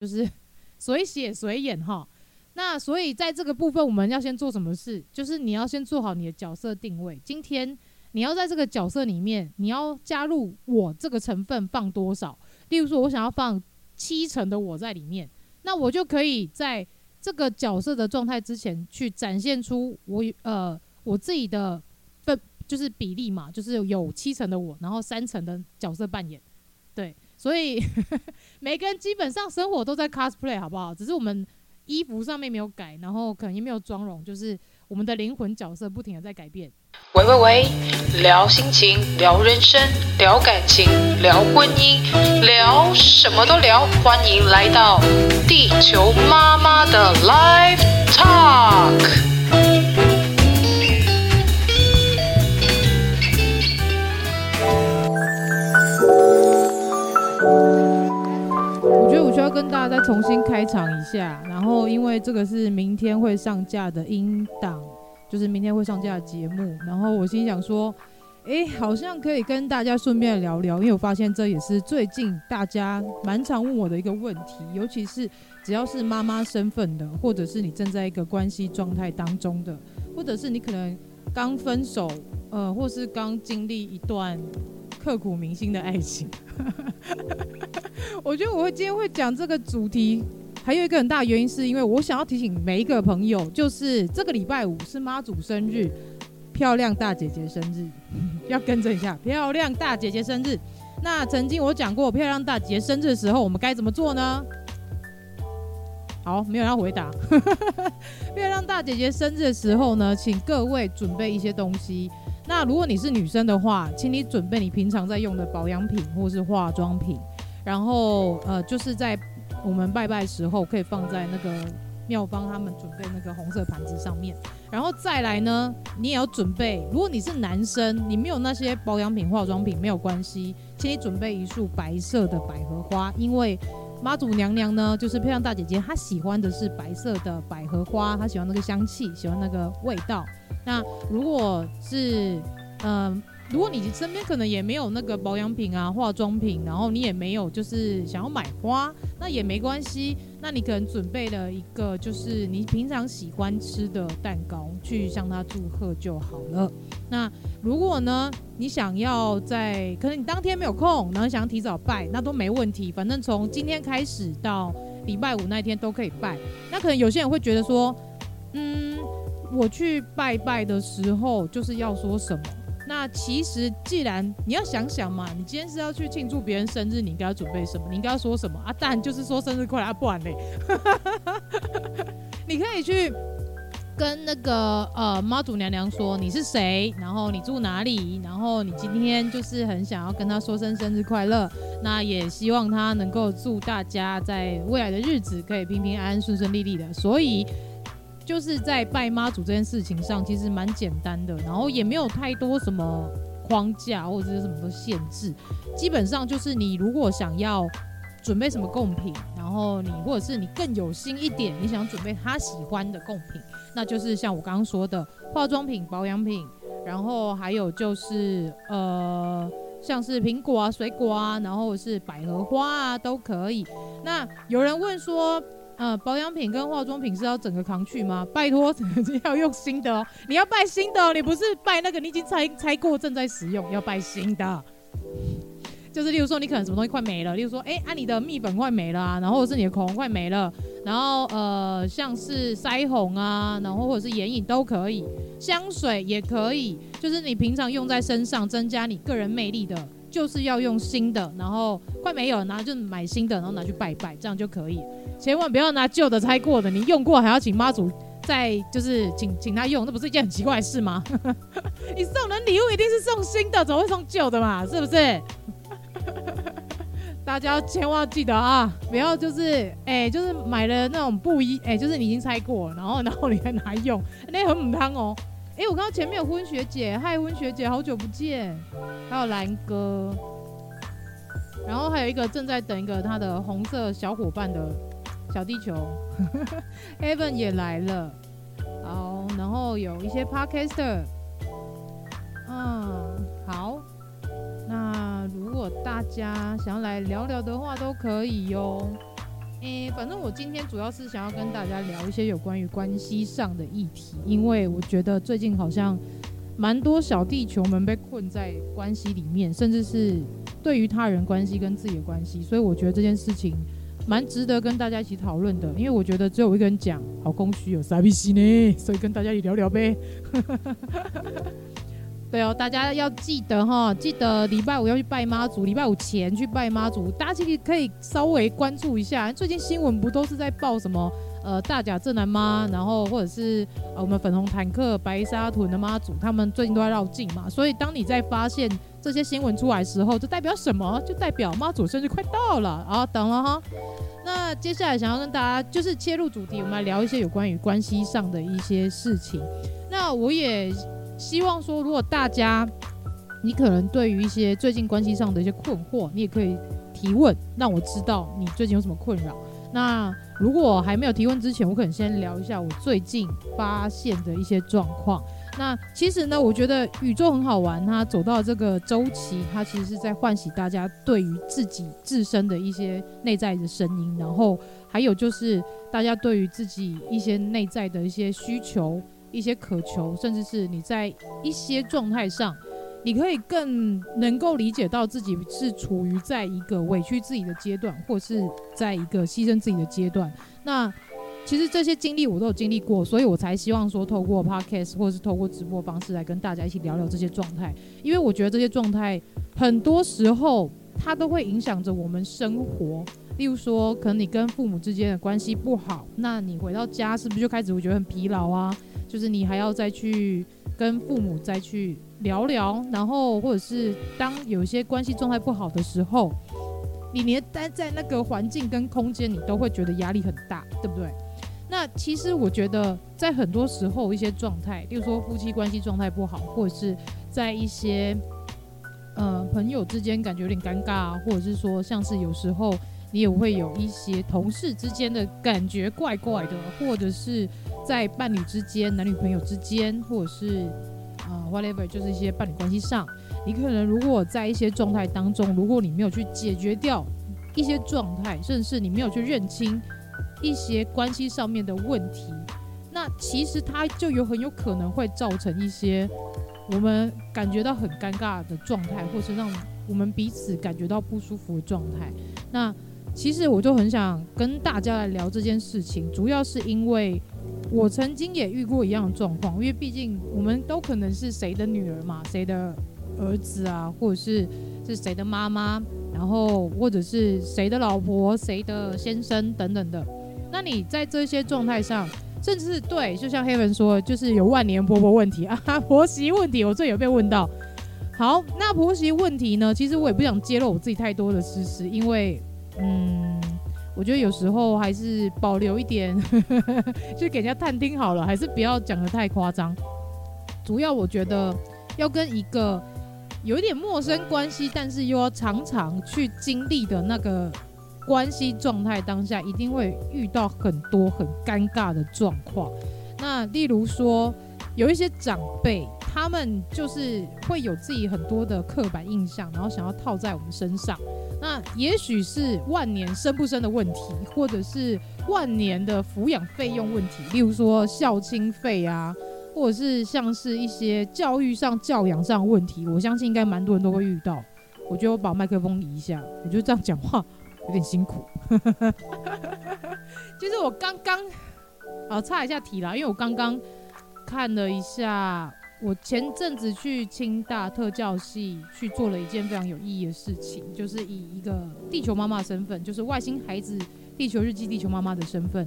就是 随写随演哈。那所以在这个部分，我们要先做什么事？就是你要先做好你的角色定位。今天你要在这个角色里面，你要加入我这个成分放多少？例如说，我想要放七成的我在里面，那我就可以在这个角色的状态之前去展现出我呃我自己的分，就是比例嘛，就是有七成的我，然后三成的角色扮演。对，所以 每个人基本上生活都在 cosplay，好不好？只是我们。衣服上面没有改，然后可能也没有妆容，就是我们的灵魂角色不停的在改变。喂喂喂，聊心情，聊人生，聊感情，聊婚姻，聊什么都聊。欢迎来到地球妈妈的 Live Talk。大家再重新开场一下，然后因为这个是明天会上架的音档，就是明天会上架的节目，然后我心想说，哎，好像可以跟大家顺便聊聊，因为我发现这也是最近大家蛮常问我的一个问题，尤其是只要是妈妈身份的，或者是你正在一个关系状态当中的，或者是你可能刚分手，呃，或是刚经历一段刻骨铭心的爱情。我觉得我会今天会讲这个主题，还有一个很大的原因，是因为我想要提醒每一个朋友，就是这个礼拜五是妈祖生日，漂亮大姐姐生日，要更正一下，漂亮大姐姐生日。那曾经我讲过，漂亮大姐姐生日的时候，我们该怎么做呢？好，没有人要回答。漂亮大姐姐生日的时候呢，请各位准备一些东西。那如果你是女生的话，请你准备你平常在用的保养品或是化妆品，然后呃，就是在我们拜拜时候可以放在那个庙方他们准备那个红色盘子上面。然后再来呢，你也要准备，如果你是男生，你没有那些保养品、化妆品没有关系，请你准备一束白色的百合花，因为妈祖娘娘呢，就是漂亮大姐姐，她喜欢的是白色的百合花，她喜欢那个香气，喜欢那个味道。那如果是，嗯、如果你身边可能也没有那个保养品啊、化妆品，然后你也没有就是想要买花，那也没关系。那你可能准备了一个就是你平常喜欢吃的蛋糕，去向他祝贺就好了。那如果呢，你想要在可能你当天没有空，然后想提早拜，那都没问题。反正从今天开始到礼拜五那天都可以拜。那可能有些人会觉得说，嗯。我去拜拜的时候，就是要说什么？那其实，既然你要想想嘛，你今天是要去庆祝别人生日，你应该要准备什么？你应该要说什么啊？当然就是说生日快乐啊，不然嘞，你可以去跟那个呃妈祖娘娘说你是谁，然后你住哪里，然后你今天就是很想要跟她说声生日快乐，那也希望她能够祝大家在未来的日子可以平平安安、顺顺利利的。所以。就是在拜妈祖这件事情上，其实蛮简单的，然后也没有太多什么框架或者是什么的限制。基本上就是你如果想要准备什么贡品，然后你或者是你更有心一点，你想准备他喜欢的贡品，那就是像我刚刚说的化妆品、保养品，然后还有就是呃，像是苹果啊、水果啊，然后是百合花啊都可以。那有人问说，呃，保养品跟化妆品是要整个扛去吗？拜托，要用新的哦。你要拜新的哦，你不是拜那个你已经拆拆过正在使用，要拜新的。就是例如说，你可能什么东西快没了，例如说，哎，啊你的蜜粉快没了啊，然后是你的口红快没了，然后呃，像是腮红啊，然后或者是眼影都可以，香水也可以，就是你平常用在身上增加你个人魅力的，就是要用新的，然后快没有，然后就买新的，然后拿去拜拜，这样就可以。千万不要拿旧的拆过的，你用过还要请妈祖再就是请请他用，那不是一件很奇怪的事吗？你送人礼物一定是送新的，怎么会送旧的嘛？是不是？大家千万记得啊，不要就是哎、就是买了那种布衣，哎、就是你已经拆过，然后然后你还拿用，那很母汤哦。哎、我看到前面有婚学姐，嗨，婚学姐，好久不见。还有蓝哥，然后还有一个正在等一个他的红色小伙伴的。小地球，Evan 也来了，好，然后有一些 Podcaster，嗯，好，那如果大家想要来聊聊的话，都可以哟。诶，反正我今天主要是想要跟大家聊一些有关于关系上的议题，因为我觉得最近好像蛮多小地球们被困在关系里面，甚至是对于他人关系跟自己的关系，所以我觉得这件事情蛮值得跟大家一起讨论的。因为我觉得只有一个人讲，好空虚有啥必须呢？所以跟大家一起聊聊呗。对哦，大家要记得哈，记得礼拜五要去拜妈祖，礼拜五前去拜妈祖，大家其实可以稍微关注一下。最近新闻不都是在报什么呃大甲镇南妈，然后或者是呃我们粉红坦克白沙屯的妈祖，他们最近都在绕境嘛。所以当你在发现这些新闻出来的时候，就代表什么？就代表妈祖生日快到了啊！等了哈。那接下来想要跟大家就是切入主题，我们来聊一些有关于关系上的一些事情。那我也。希望说，如果大家你可能对于一些最近关系上的一些困惑，你也可以提问，让我知道你最近有什么困扰。那如果还没有提问之前，我可能先聊一下我最近发现的一些状况。那其实呢，我觉得宇宙很好玩，它走到这个周期，它其实是在唤醒大家对于自己自身的一些内在的声音，然后还有就是大家对于自己一些内在的一些需求。一些渴求，甚至是你在一些状态上，你可以更能够理解到自己是处于在一个委屈自己的阶段，或是在一个牺牲自己的阶段。那其实这些经历我都有经历过，所以我才希望说透过 podcast 或是透过直播方式来跟大家一起聊聊这些状态，因为我觉得这些状态很多时候它都会影响着我们生活。例如说，可能你跟父母之间的关系不好，那你回到家是不是就开始会觉得很疲劳啊？就是你还要再去跟父母再去聊聊，然后或者是当有一些关系状态不好的时候，你连待在那个环境跟空间，你都会觉得压力很大，对不对？那其实我觉得在很多时候一些状态，例如说夫妻关系状态不好，或者是在一些呃朋友之间感觉有点尴尬，或者是说像是有时候你也会有一些同事之间的感觉怪怪的，或者是。在伴侣之间、男女朋友之间，或者是、呃、whatever，就是一些伴侣关系上，你可能如果在一些状态当中，如果你没有去解决掉一些状态，甚至是你没有去认清一些关系上面的问题，那其实它就有很有可能会造成一些我们感觉到很尴尬的状态，或是让我们彼此感觉到不舒服的状态。那其实我就很想跟大家来聊这件事情，主要是因为。我曾经也遇过一样的状况，因为毕竟我们都可能是谁的女儿嘛，谁的儿子啊，或者是是谁的妈妈，然后或者是谁的老婆、谁的先生等等的。那你在这些状态上，甚至是对，就像黑文说，就是有万年婆婆问题啊，婆媳问题，我最有被问到。好，那婆媳问题呢？其实我也不想揭露我自己太多的事实，因为嗯。我觉得有时候还是保留一点，就给人家探听好了，还是不要讲得太夸张。主要我觉得要跟一个有一点陌生关系，但是又要常常去经历的那个关系状态当下，一定会遇到很多很尴尬的状况。那例如说，有一些长辈。他们就是会有自己很多的刻板印象，然后想要套在我们身上。那也许是万年生不生的问题，或者是万年的抚养费用问题，例如说孝亲费啊，或者是像是一些教育上、教养上的问题。我相信应该蛮多人都会遇到。我觉得我把麦克风移一下，我觉得这样讲话有点辛苦。其实我刚刚啊，差一下题啦，因为我刚刚看了一下。我前阵子去清大特教系去做了一件非常有意义的事情，就是以一个地球妈妈的身份，就是外星孩子地球日记地球妈妈的身份，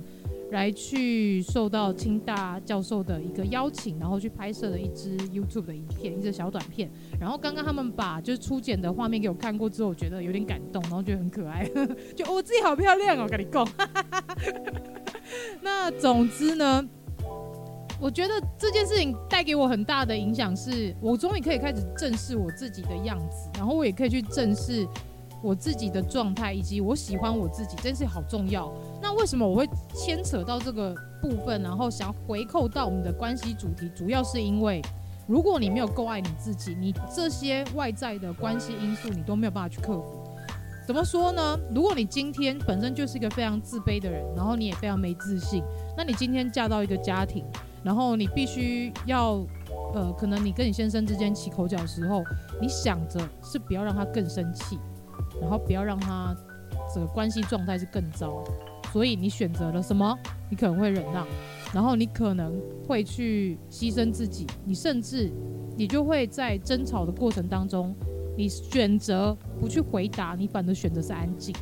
来去受到清大教授的一个邀请，然后去拍摄了一支 YouTube 的影片，一支小短片。然后刚刚他们把就是初剪的画面给我看过之后，我觉得有点感动，然后觉得很可爱，就我自己好漂亮哦，跟你讲。那总之呢。我觉得这件事情带给我很大的影响，是我终于可以开始正视我自己的样子，然后我也可以去正视我自己的状态，以及我喜欢我自己，这件事好重要。那为什么我会牵扯到这个部分，然后想回扣到我们的关系主题？主要是因为，如果你没有够爱你自己，你这些外在的关系因素你都没有办法去克服。怎么说呢？如果你今天本身就是一个非常自卑的人，然后你也非常没自信，那你今天嫁到一个家庭，然后你必须要，呃，可能你跟你先生之间起口角的时候，你想着是不要让他更生气，然后不要让他这个关系状态是更糟，所以你选择了什么？你可能会忍让，然后你可能会去牺牲自己，你甚至你就会在争吵的过程当中。你选择不去回答，你反而选择是安静。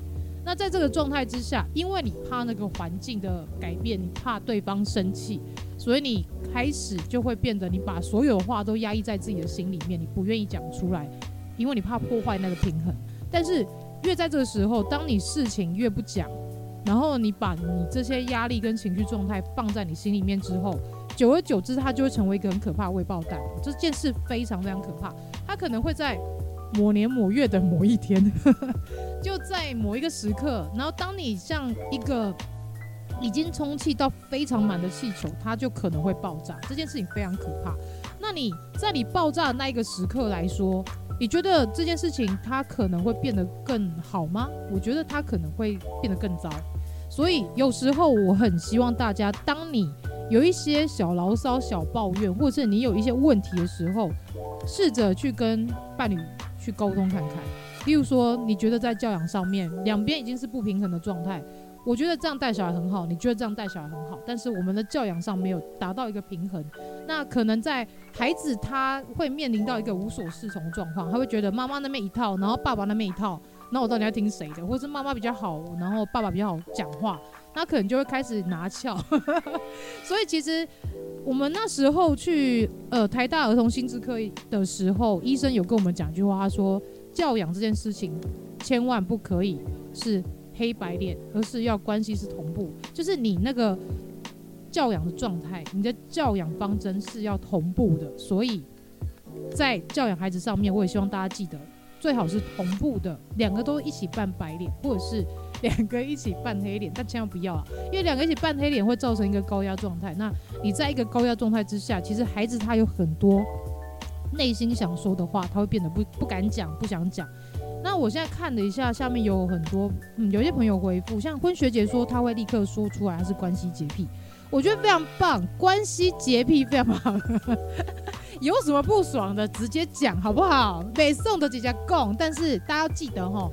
那在这个状态之下，因为你怕那个环境的改变，你怕对方生气，所以你开始就会变得，你把所有话都压抑在自己的心里面，你不愿意讲出来，因为你怕破坏那个平衡。但是越在这个时候，当你事情越不讲，然后你把你这些压力跟情绪状态放在你心里面之后，久而久之，它就会成为一个很可怕的未爆弹。这件事非常非常可怕，它可能会在。某年某月的某一天，就在某一个时刻，然后当你像一个已经充气到非常满的气球，它就可能会爆炸。这件事情非常可怕。那你在你爆炸的那一个时刻来说，你觉得这件事情它可能会变得更好吗？我觉得它可能会变得更糟。所以有时候我很希望大家，当你有一些小牢骚、小抱怨，或者是你有一些问题的时候，试着去跟伴侣。去沟通看看，例如说，你觉得在教养上面两边已经是不平衡的状态，我觉得这样带小孩很好，你觉得这样带小孩很好，但是我们的教养上没有达到一个平衡，那可能在孩子他会面临到一个无所适从的状况，他会觉得妈妈那边一套，然后爸爸那边一套，那我到底要听谁的？或是妈妈比较好，然后爸爸比较好讲话，那可能就会开始拿翘。所以其实。我们那时候去呃台大儿童心智科的时候，医生有跟我们讲一句话，他说教养这件事情千万不可以是黑白脸，而是要关系是同步，就是你那个教养的状态，你的教养方针是要同步的。所以在教养孩子上面，我也希望大家记得，最好是同步的，两个都一起扮白脸，或者是。两个一起扮黑脸，但千万不要啊！因为两个一起扮黑脸会造成一个高压状态。那你在一个高压状态之下，其实孩子他有很多内心想说的话，他会变得不不敢讲，不想讲。那我现在看了一下，下面有很多嗯，有些朋友回复，像坤学姐说，她会立刻说出来，她是关系洁癖，我觉得非常棒，关系洁癖非常棒。有什么不爽的，直接讲好不好？北宋的姐姐供，但是大家要记得哈。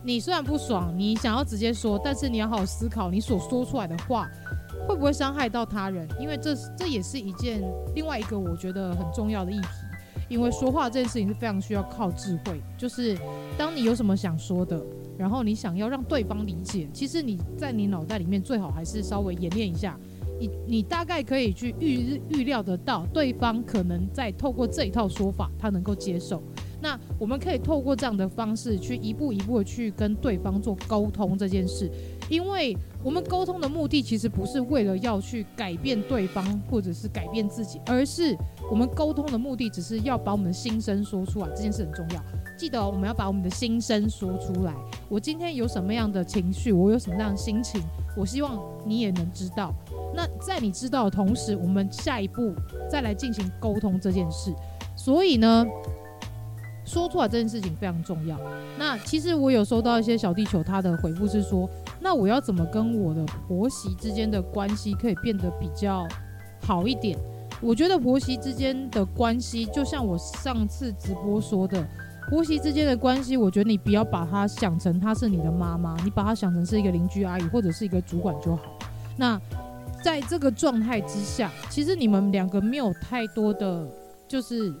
你虽然不爽，你想要直接说，但是你要好好思考，你所说出来的话会不会伤害到他人？因为这这也是一件另外一个我觉得很重要的议题。因为说话这件事情是非常需要靠智慧，就是当你有什么想说的，然后你想要让对方理解，其实你在你脑袋里面最好还是稍微演练一下，你你大概可以去预预料得到对方可能在透过这一套说法，他能够接受。那我们可以透过这样的方式去一步一步的去跟对方做沟通这件事，因为我们沟通的目的其实不是为了要去改变对方或者是改变自己，而是我们沟通的目的只是要把我们的心声说出来，这件事很重要。记得我们要把我们的心声说出来。我今天有什么样的情绪，我有什么样的心情，我希望你也能知道。那在你知道的同时，我们下一步再来进行沟通这件事。所以呢，说出来这件事情非常重要。那其实我有收到一些小地球，他的回复是说，那我要怎么跟我的婆媳之间的关系可以变得比较好一点？我觉得婆媳之间的关系，就像我上次直播说的，婆媳之间的关系，我觉得你不要把它想成她是你的妈妈，你把它想成是一个邻居阿姨或者是一个主管就好。那在这个状态之下，其实你们两个没有太多的就是。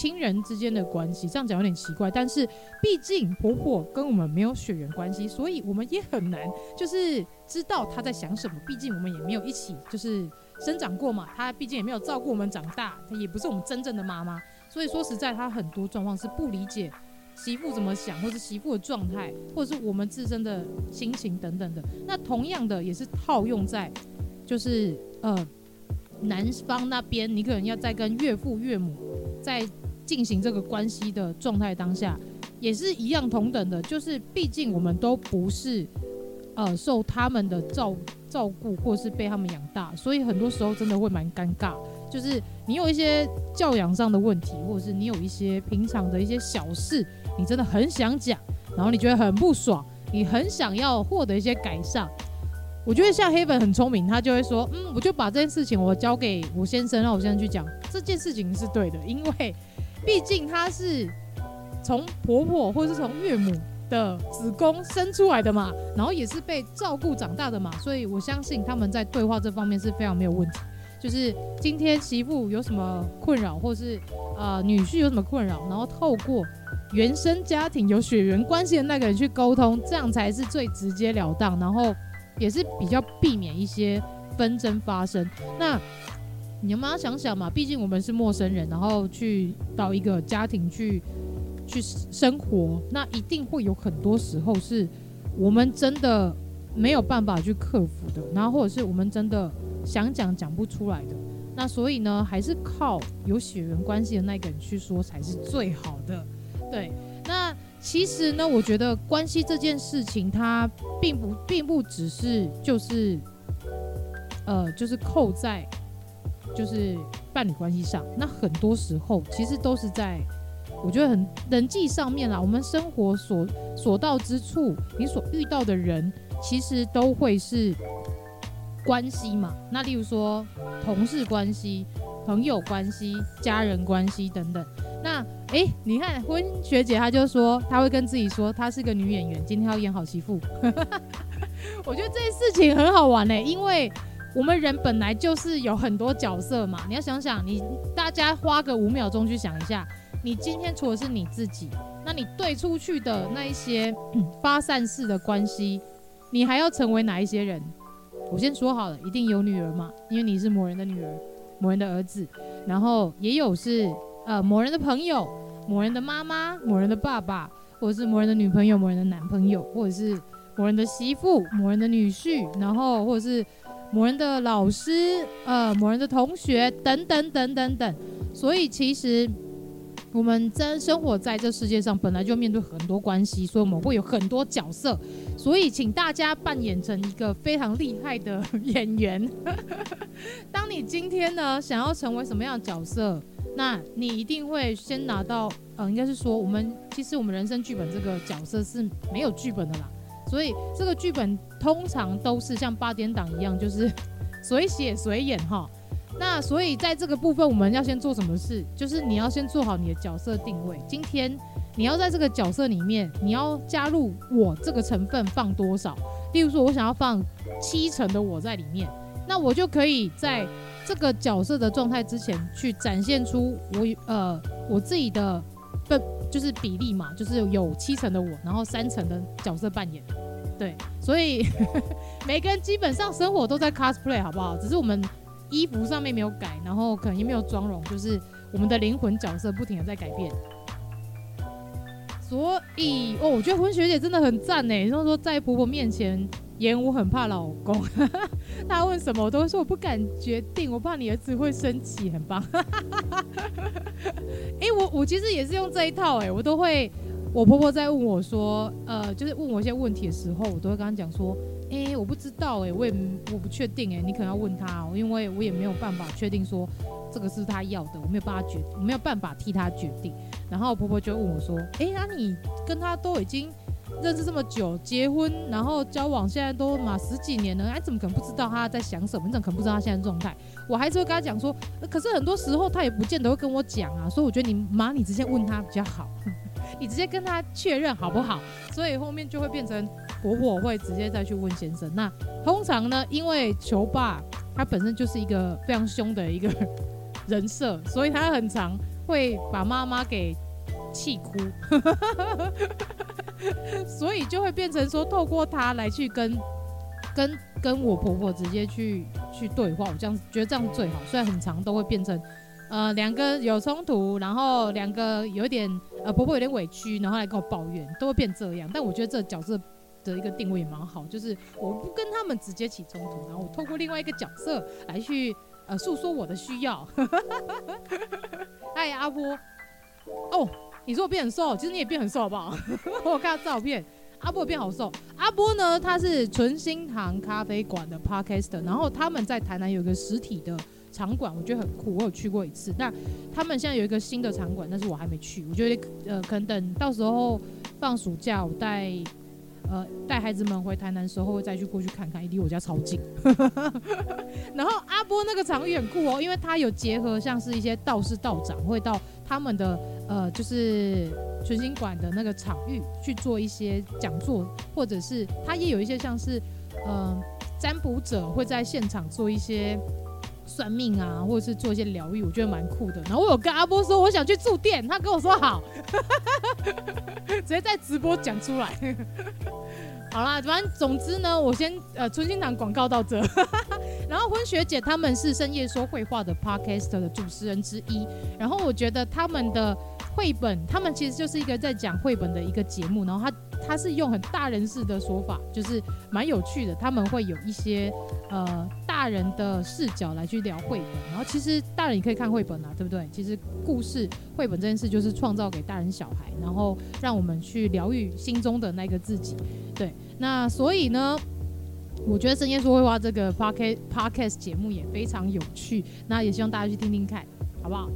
亲人之间的关系，这样讲有点奇怪，但是毕竟婆婆跟我们没有血缘关系，所以我们也很难就是知道她在想什么。毕竟我们也没有一起就是生长过嘛，她毕竟也没有照顾我们长大，她也不是我们真正的妈妈。所以说实在，她很多状况是不理解媳妇怎么想，或者媳妇的状态，或者是我们自身的心情等等的。那同样的也是套用在就是呃男方那边，你可能要再跟岳父岳母在。进行这个关系的状态当下，也是一样同等的，就是毕竟我们都不是呃受他们的照照顾，或是被他们养大，所以很多时候真的会蛮尴尬。就是你有一些教养上的问题，或者是你有一些平常的一些小事，你真的很想讲，然后你觉得很不爽，你很想要获得一些改善。我觉得像黑粉很聪明，他就会说，嗯，我就把这件事情我交给我先生，让我先生去讲这件事情是对的，因为毕竟他是从婆婆或是从岳母的子宫生出来的嘛，然后也是被照顾长大的嘛，所以我相信他们在对话这方面是非常没有问题。就是今天媳妇有什么困扰，或是呃女婿有什么困扰，然后透过原生家庭有血缘关系的那个人去沟通，这样才是最直截了当，然后。也是比较避免一些纷争发生。那你们要想想嘛，毕竟我们是陌生人，然后去到一个家庭去去生活，那一定会有很多时候是我们真的没有办法去克服的，然后或者是我们真的想讲讲不出来的。那所以呢，还是靠有血缘关系的那个人去说才是最好的。对，那。其实呢，我觉得关系这件事情，它并不并不只是就是，呃，就是扣在就是伴侣关系上。那很多时候其实都是在，我觉得很人际上面啦。我们生活所所到之处，你所遇到的人，其实都会是关系嘛。那例如说同事关系、朋友关系、家人关系等等。那哎，你看婚学姐，她就说她会跟自己说，她是个女演员，今天要演好媳妇。我觉得这件事情很好玩呢，因为我们人本来就是有很多角色嘛。你要想想，你大家花个五秒钟去想一下，你今天除了是你自己，那你对出去的那一些 发散式的关系，你还要成为哪一些人？我先说好了，一定有女儿嘛，因为你是某人的女儿，某人的儿子，然后也有是。呃，某人的朋友，某人的妈妈，某人的爸爸，或者是某人的女朋友，某人的男朋友，或者是某人的媳妇，某人的女婿，然后或者是某人的老师，呃，某人的同学，等等等等等。所以其实我们真生活在这世界上，本来就面对很多关系，所以我们会有很多角色。所以请大家扮演成一个非常厉害的演员。当你今天呢，想要成为什么样的角色？那你一定会先拿到，呃，应该是说，我们其实我们人生剧本这个角色是没有剧本的啦，所以这个剧本通常都是像八点档一样，就是 随写随演哈。那所以在这个部分，我们要先做什么事？就是你要先做好你的角色定位。今天你要在这个角色里面，你要加入我这个成分放多少？例如说，我想要放七成的我在里面，那我就可以在。这个角色的状态之前去展现出我呃我自己的分就是比例嘛，就是有七成的我，然后三成的角色扮演，对，所以 每个人基本上生活都在 cosplay 好不好？只是我们衣服上面没有改，然后可能也没有妆容，就是我们的灵魂角色不停的在改变。所以哦，我觉得文学姐真的很赞呢，就是说在婆婆面前。言我很怕老公，他问什么我都会说我不敢决定，我怕你儿子会生气，很棒。哎、欸，我我其实也是用这一套、欸，哎，我都会，我婆婆在问我说，呃，就是问我一些问题的时候，我都会跟她讲说，哎、我不知道、欸，哎，我也我不确定、欸，哎，你可能要问他、喔，因为我也没有办法确定说这个是他要的，我没有办法决，我没有办法替他决定。然后婆婆就问我说，哎、那你跟他都已经。认识这么久，结婚然后交往，现在都嘛十几年了，哎，怎么可能不知道他在想什么？你怎么可能不知道他现在状态？我还是会跟他讲说，可是很多时候他也不见得会跟我讲啊，所以我觉得你妈，你直接问他比较好，你直接跟他确认好不好？所以后面就会变成婆婆会直接再去问先生。那通常呢，因为球爸他本身就是一个非常凶的一个 人设，所以他很常会把妈妈给气哭。所以就会变成说，透过他来去跟跟跟我婆婆直接去去对话，我这样觉得这样最好。虽然很长都会变成，呃，两个有冲突，然后两个有点呃婆婆有点委屈，然后来跟我抱怨，都会变这样。但我觉得这角色的一个定位也蛮好，就是我不跟他们直接起冲突，然后我透过另外一个角色来去呃诉说我的需要。哎，阿波，哦。你说我变很瘦，其实你也变很瘦，好不好？我看到照片，阿波变好瘦。阿波呢，他是纯心堂咖啡馆的 Podcaster，然后他们在台南有一个实体的场馆，我觉得很酷，我有去过一次。那他们现在有一个新的场馆，但是我还没去。我觉得呃，可能等到时候放暑假我带呃带孩子们回台南的时候，会再去过去看看，离我家超近。然后阿波那个场域很酷哦，因为他有结合像是一些道士道长会到他们的呃就是纯心馆的那个场域去做一些讲座，或者是他也有一些像是嗯。呃占卜者会在现场做一些算命啊，或者是做一些疗愈，我觉得蛮酷的。然后我有跟阿波说，我想去住店，他跟我说好，直接在直播讲出来。好啦，反正总之呢，我先呃春心堂广告到这。然后婚学姐他们是深夜说绘话的 podcast 的主持人之一，然后我觉得他们的绘本，他们其实就是一个在讲绘本的一个节目，然后他。他是用很大人式的说法，就是蛮有趣的。他们会有一些呃大人的视角来去聊绘本，然后其实大人也可以看绘本啊，对不对？其实故事绘本这件事就是创造给大人小孩，然后让我们去疗愈心中的那个自己。对，那所以呢，我觉得深夜说绘画这个 podcast podcast 节目也非常有趣，那也希望大家去听听看，好不好？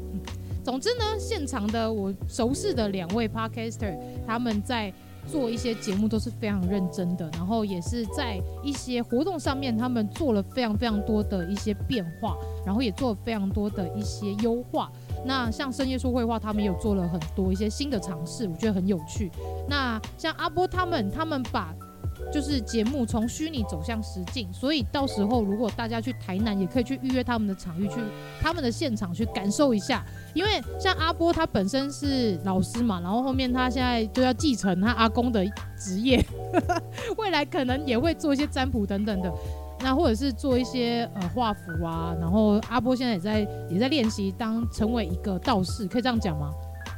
总之呢，现场的我熟识的两位 podcaster，他们在。做一些节目都是非常认真的，然后也是在一些活动上面，他们做了非常非常多的一些变化，然后也做了非常多的一些优化。那像深夜说绘话，他们有做了很多一些新的尝试，我觉得很有趣。那像阿波他们，他们把。就是节目从虚拟走向实境，所以到时候如果大家去台南，也可以去预约他们的场域，去他们的现场去感受一下。因为像阿波他本身是老师嘛，然后后面他现在就要继承他阿公的职业，未来可能也会做一些占卜等等的，那或者是做一些呃画符啊。然后阿波现在也在也在练习当成为一个道士，可以这样讲吗？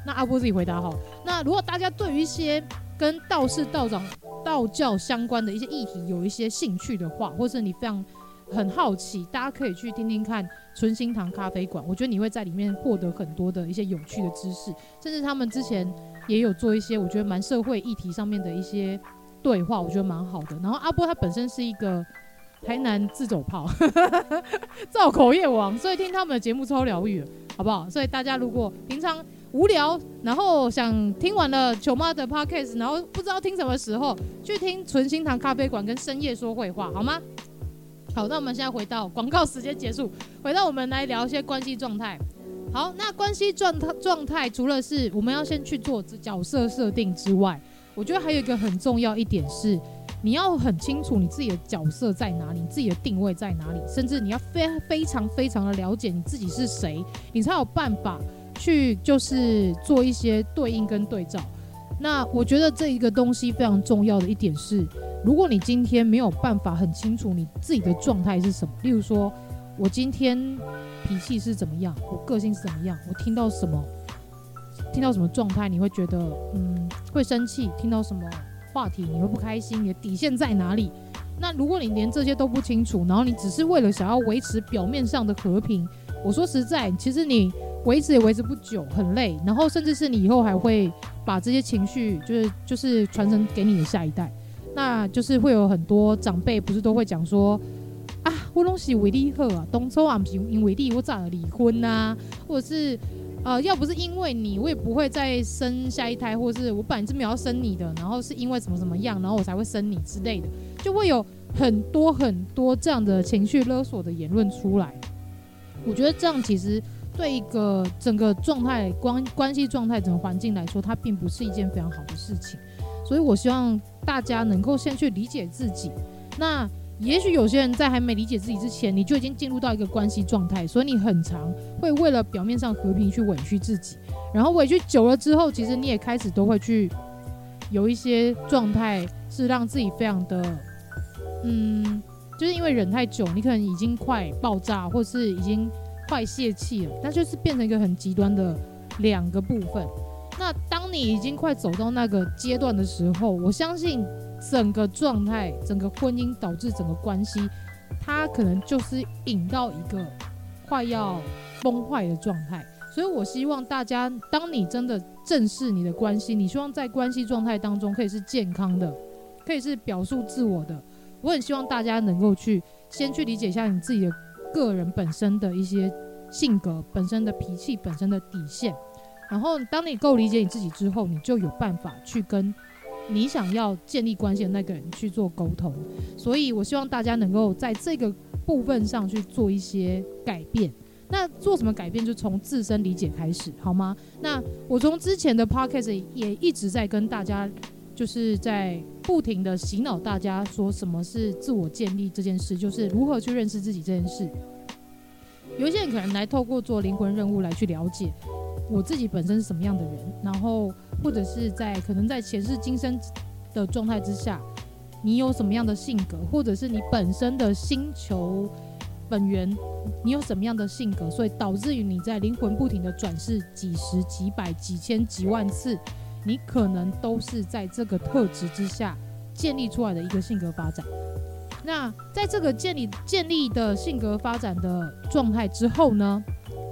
那阿波自己回答好。那如果大家对于一些跟道士道长道教相关的一些议题有一些兴趣的话，或是你非常很好奇，大家可以去听听看纯心堂咖啡馆。我觉得你会在里面获得很多的一些有趣的知识，甚至他们之前也有做一些我觉得蛮社会议题上面的一些对话，我觉得蛮好的。然后阿波他本身是一个台南自走炮，造口业王，所以听他们的节目超疗愈，好不好？所以大家如果平常。无聊，然后想听完了球妈的 podcast，然后不知道听什么时候去听纯心堂咖啡馆跟深夜说会话，好吗？好，那我们现在回到广告时间结束，回到我们来聊一些关系状态。好，那关系状态状态除了是我们要先去做角色设定之外，我觉得还有一个很重要一点是，你要很清楚你自己的角色在哪里，你自己的定位在哪里，甚至你要非非常非常的了解你自己是谁，你才有办法。去就是做一些对应跟对照，那我觉得这一个东西非常重要的一点是，如果你今天没有办法很清楚你自己的状态是什么，例如说我今天脾气是怎么样，我个性是怎么样，我听到什么，听到什么状态你会觉得嗯会生气，听到什么话题你会不开心，你的底线在哪里？那如果你连这些都不清楚，然后你只是为了想要维持表面上的和平，我说实在，其实你。维持也维持不久，很累，然后甚至是你以后还会把这些情绪，就是就是传承给你的下一代，那就是会有很多长辈不是都会讲说啊，我东西为你好啊，当初啊不是因为利我咋离婚呐、或者是呃要不是因为你，我也不会再生下一胎，或是我本来是没有要生你的，然后是因为怎么怎么样，然后我才会生你之类的，就会有很多很多这样的情绪勒索的言论出来。我觉得这样其实。对一个整个状态关关系状态整个环境来说，它并不是一件非常好的事情，所以我希望大家能够先去理解自己。那也许有些人在还没理解自己之前，你就已经进入到一个关系状态，所以你很常会为了表面上和平去委屈自己，然后委屈久了之后，其实你也开始都会去有一些状态是让自己非常的，嗯，就是因为忍太久，你可能已经快爆炸，或是已经。快泄气了，那就是变成一个很极端的两个部分。那当你已经快走到那个阶段的时候，我相信整个状态、整个婚姻导致整个关系，它可能就是引到一个快要崩坏的状态。所以我希望大家，当你真的正视你的关系，你希望在关系状态当中可以是健康的，可以是表述自我的。我很希望大家能够去先去理解一下你自己的。个人本身的一些性格、本身的脾气、本身的底线，然后当你够理解你自己之后，你就有办法去跟你想要建立关系的那个人去做沟通。所以我希望大家能够在这个部分上去做一些改变。那做什么改变？就从自身理解开始，好吗？那我从之前的 podcast 也一直在跟大家，就是在不停的洗脑大家，说什么是自我建立这件事，就是如何去认识自己这件事。有一些人可能来透过做灵魂任务来去了解我自己本身是什么样的人，然后或者是在可能在前世今生的状态之下，你有什么样的性格，或者是你本身的星球。本源，你有什么样的性格，所以导致于你在灵魂不停的转世几十、几百、几千、几万次，你可能都是在这个特质之下建立出来的一个性格发展。那在这个建立建立的性格发展的状态之后呢，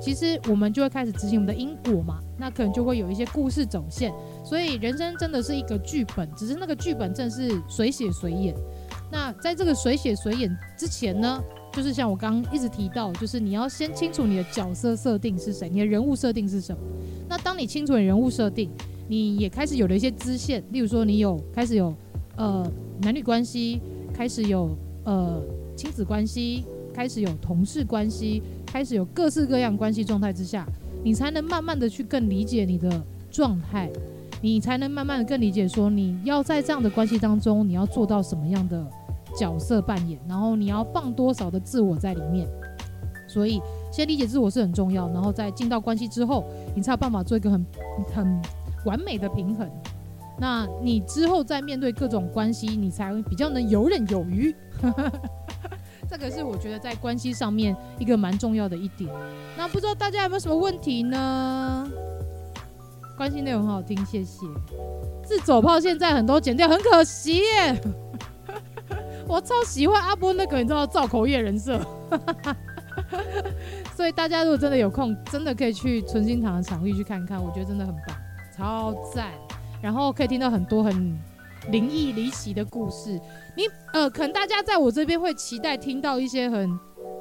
其实我们就会开始执行我们的因果嘛，那可能就会有一些故事走线。所以人生真的是一个剧本，只是那个剧本正是随写随演。那在这个随写随演之前呢，就是像我刚刚一直提到，就是你要先清楚你的角色设定是谁，你的人物设定是什么。那当你清楚你人物设定，你也开始有了一些支线，例如说你有开始有呃男女关系，开始有呃亲子关系，开始有同事关系，开始有各式各样关系状态之下，你才能慢慢的去更理解你的状态，你才能慢慢的更理解说你要在这样的关系当中，你要做到什么样的。角色扮演，然后你要放多少的自我在里面，所以先理解自我是很重要，然后在进到关系之后，你才有办法做一个很很完美的平衡。那你之后再面对各种关系，你才会比较能游刃有余。这个是我觉得在关系上面一个蛮重要的一点。那不知道大家有没有什么问题呢？关系内容很好听，谢谢。自走炮现在很多剪掉，很可惜耶。我超喜欢阿波那个你知道造口业人设，所以大家如果真的有空，真的可以去存心堂的场域去看看，我觉得真的很棒，超赞。然后可以听到很多很灵异离奇的故事。你呃，可能大家在我这边会期待听到一些很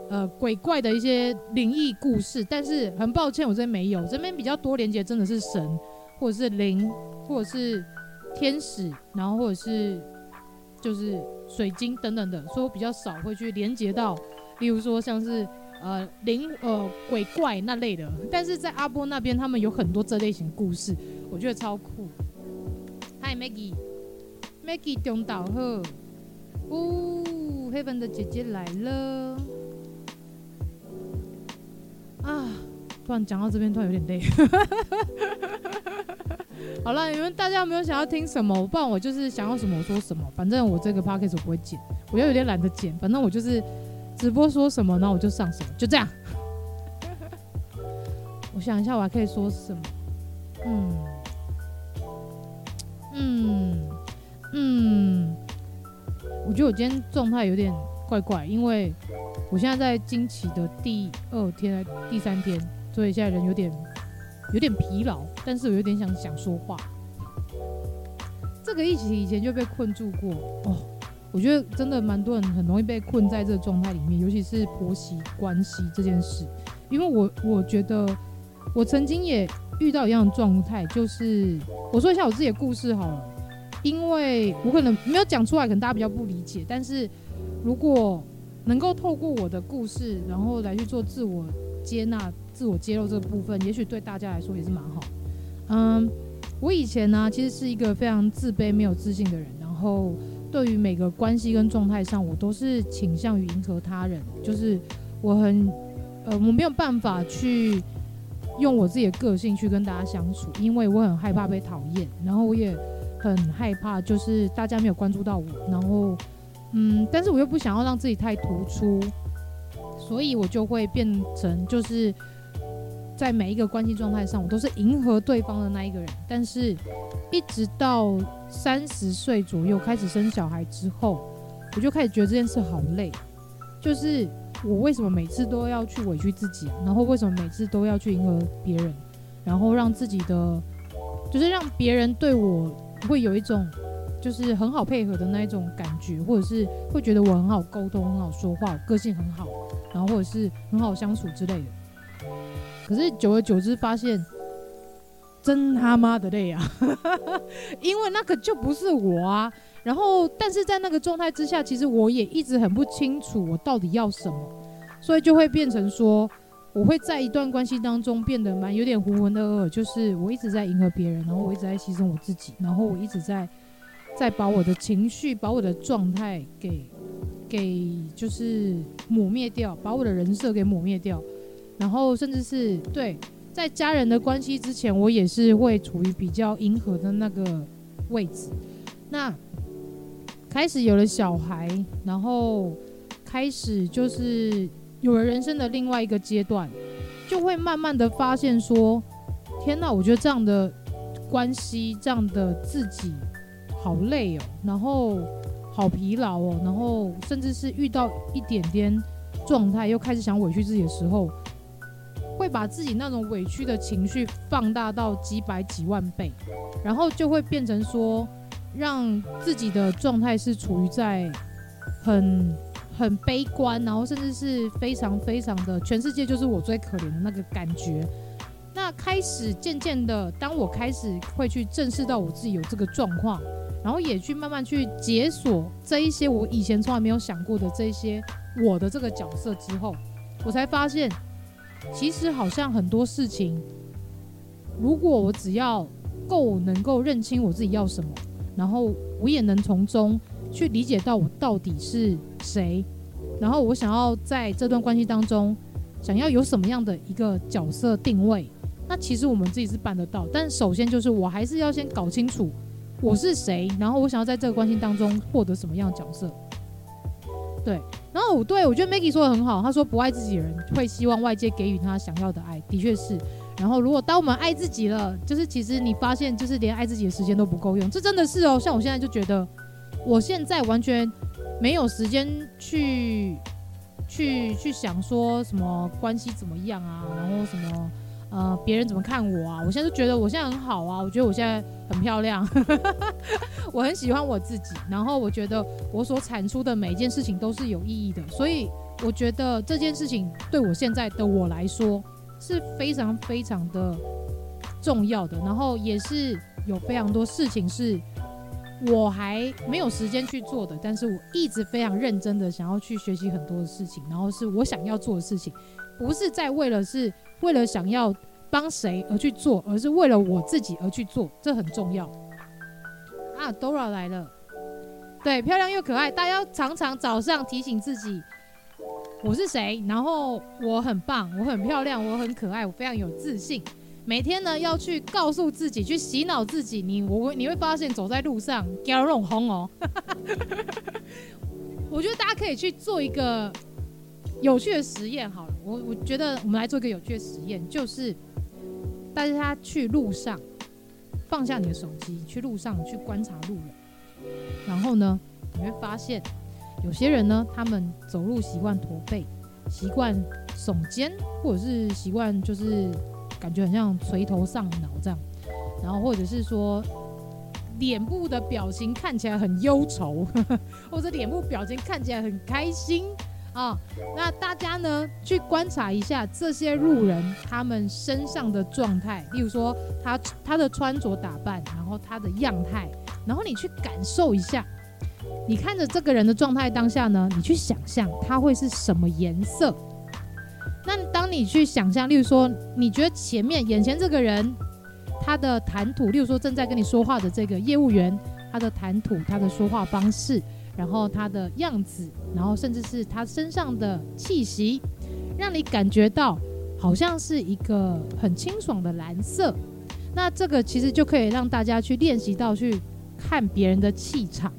呃鬼怪的一些灵异故事，但是很抱歉，我这边没有。这边比较多连接真的是神，或者是灵，或者是天使，然后或者是就是。水晶等等的，所以我比较少会去连接到，例如说像是呃灵呃鬼怪那类的。但是在阿波那边，他们有很多这类型故事，我觉得超酷。Hi Maggie，Maggie 中岛鹤，哦，Heaven 的姐姐来了。啊，突然讲到这边，突然有点累。好了，你们大家有没有想要听什么？不然我就是想要什么我说什么。反正我这个 podcast 我不会剪，我又有点懒得剪。反正我就是直播说什么，然后我就上什么，就这样。我想一下，我还可以说什么？嗯嗯嗯，我觉得我今天状态有点怪怪，因为我现在在惊奇的第二天、第三天，所以现在人有点。有点疲劳，但是我有点想想说话。这个疫情以前就被困住过哦，我觉得真的蛮多人很容易被困在这个状态里面，尤其是婆媳关系这件事。因为我我觉得我曾经也遇到一样的状态，就是我说一下我自己的故事好了，因为我可能没有讲出来，可能大家比较不理解。但是如果能够透过我的故事，然后来去做自我接纳。自我揭露这个部分，也许对大家来说也是蛮好。嗯，我以前呢，其实是一个非常自卑、没有自信的人。然后，对于每个关系跟状态上，我都是倾向于迎合他人。就是我很，呃，我没有办法去用我自己的个性去跟大家相处，因为我很害怕被讨厌。然后我也很害怕，就是大家没有关注到我。然后，嗯，但是我又不想要让自己太突出，所以我就会变成就是。在每一个关系状态上，我都是迎合对方的那一个人。但是，一直到三十岁左右开始生小孩之后，我就开始觉得这件事好累。就是我为什么每次都要去委屈自己？然后为什么每次都要去迎合别人？然后让自己的，就是让别人对我会有一种，就是很好配合的那一种感觉，或者是会觉得我很好沟通、很好说话、个性很好，然后或者是很好相处之类的。可是久而久之，发现真他妈的累啊，因为那个就不是我啊。然后，但是在那个状态之下，其实我也一直很不清楚我到底要什么，所以就会变成说，我会在一段关系当中变得蛮有点浑浑噩噩，就是我一直在迎合别人，然后我一直在牺牲我自己，然后我一直在在把我的情绪、把我的状态给给就是抹灭掉，把我的人设给抹灭掉，然后甚至是对在家人的关系之前，我也是会处于比较迎合的那个位置，那。开始有了小孩，然后开始就是有了人生的另外一个阶段，就会慢慢的发现说：天哪，我觉得这样的关系，这样的自己好累哦，然后好疲劳哦，然后甚至是遇到一点点状态，又开始想委屈自己的时候，会把自己那种委屈的情绪放大到几百几万倍，然后就会变成说。让自己的状态是处于在很很悲观，然后甚至是非常非常的全世界就是我最可怜的那个感觉。那开始渐渐的，当我开始会去正视到我自己有这个状况，然后也去慢慢去解锁这一些我以前从来没有想过的这些我的这个角色之后，我才发现，其实好像很多事情，如果我只要够能够认清我自己要什么。然后我也能从中去理解到我到底是谁，然后我想要在这段关系当中想要有什么样的一个角色定位，那其实我们自己是办得到，但首先就是我还是要先搞清楚我是谁，然后我想要在这个关系当中获得什么样角色。对，然后对我觉得 Maggie 说的很好，他说不爱自己的人会希望外界给予他想要的爱，的确是。然后，如果当我们爱自己了，就是其实你发现，就是连爱自己的时间都不够用，这真的是哦。像我现在就觉得，我现在完全没有时间去去去想说什么关系怎么样啊，然后什么呃别人怎么看我啊。我现在就觉得我现在很好啊，我觉得我现在很漂亮，我很喜欢我自己。然后我觉得我所产出的每一件事情都是有意义的，所以我觉得这件事情对我现在的我来说。是非常非常的重要的，然后也是有非常多事情是我还没有时间去做的，但是我一直非常认真的想要去学习很多的事情，然后是我想要做的事情，不是在为了是为了想要帮谁而去做，而是为了我自己而去做，这很重要。啊，Dora 来了，对，漂亮又可爱，大家常常早上提醒自己。我是谁？然后我很棒，我很漂亮，我很可爱，我非常有自信。每天呢，要去告诉自己，去洗脑自己。你我会你会发现，走在路上，交融红哦。我觉得大家可以去做一个有趣的实验。好了，我我觉得我们来做一个有趣的实验，就是大家去路上放下你的手机，去路上去观察路人，然后呢，你会发现。有些人呢，他们走路习惯驼背，习惯耸肩，或者是习惯就是感觉很像垂头丧脑这样，然后或者是说脸部的表情看起来很忧愁，或者脸部表情看起来很开心啊。那大家呢，去观察一下这些路人他们身上的状态，例如说他他的穿着打扮，然后他的样态，然后你去感受一下。你看着这个人的状态当下呢，你去想象他会是什么颜色。那当你去想象，例如说，你觉得前面眼前这个人，他的谈吐，例如说正在跟你说话的这个业务员，他的谈吐，他的说话方式，然后他的样子，然后甚至是他身上的气息，让你感觉到好像是一个很清爽的蓝色。那这个其实就可以让大家去练习到去看别人的气场。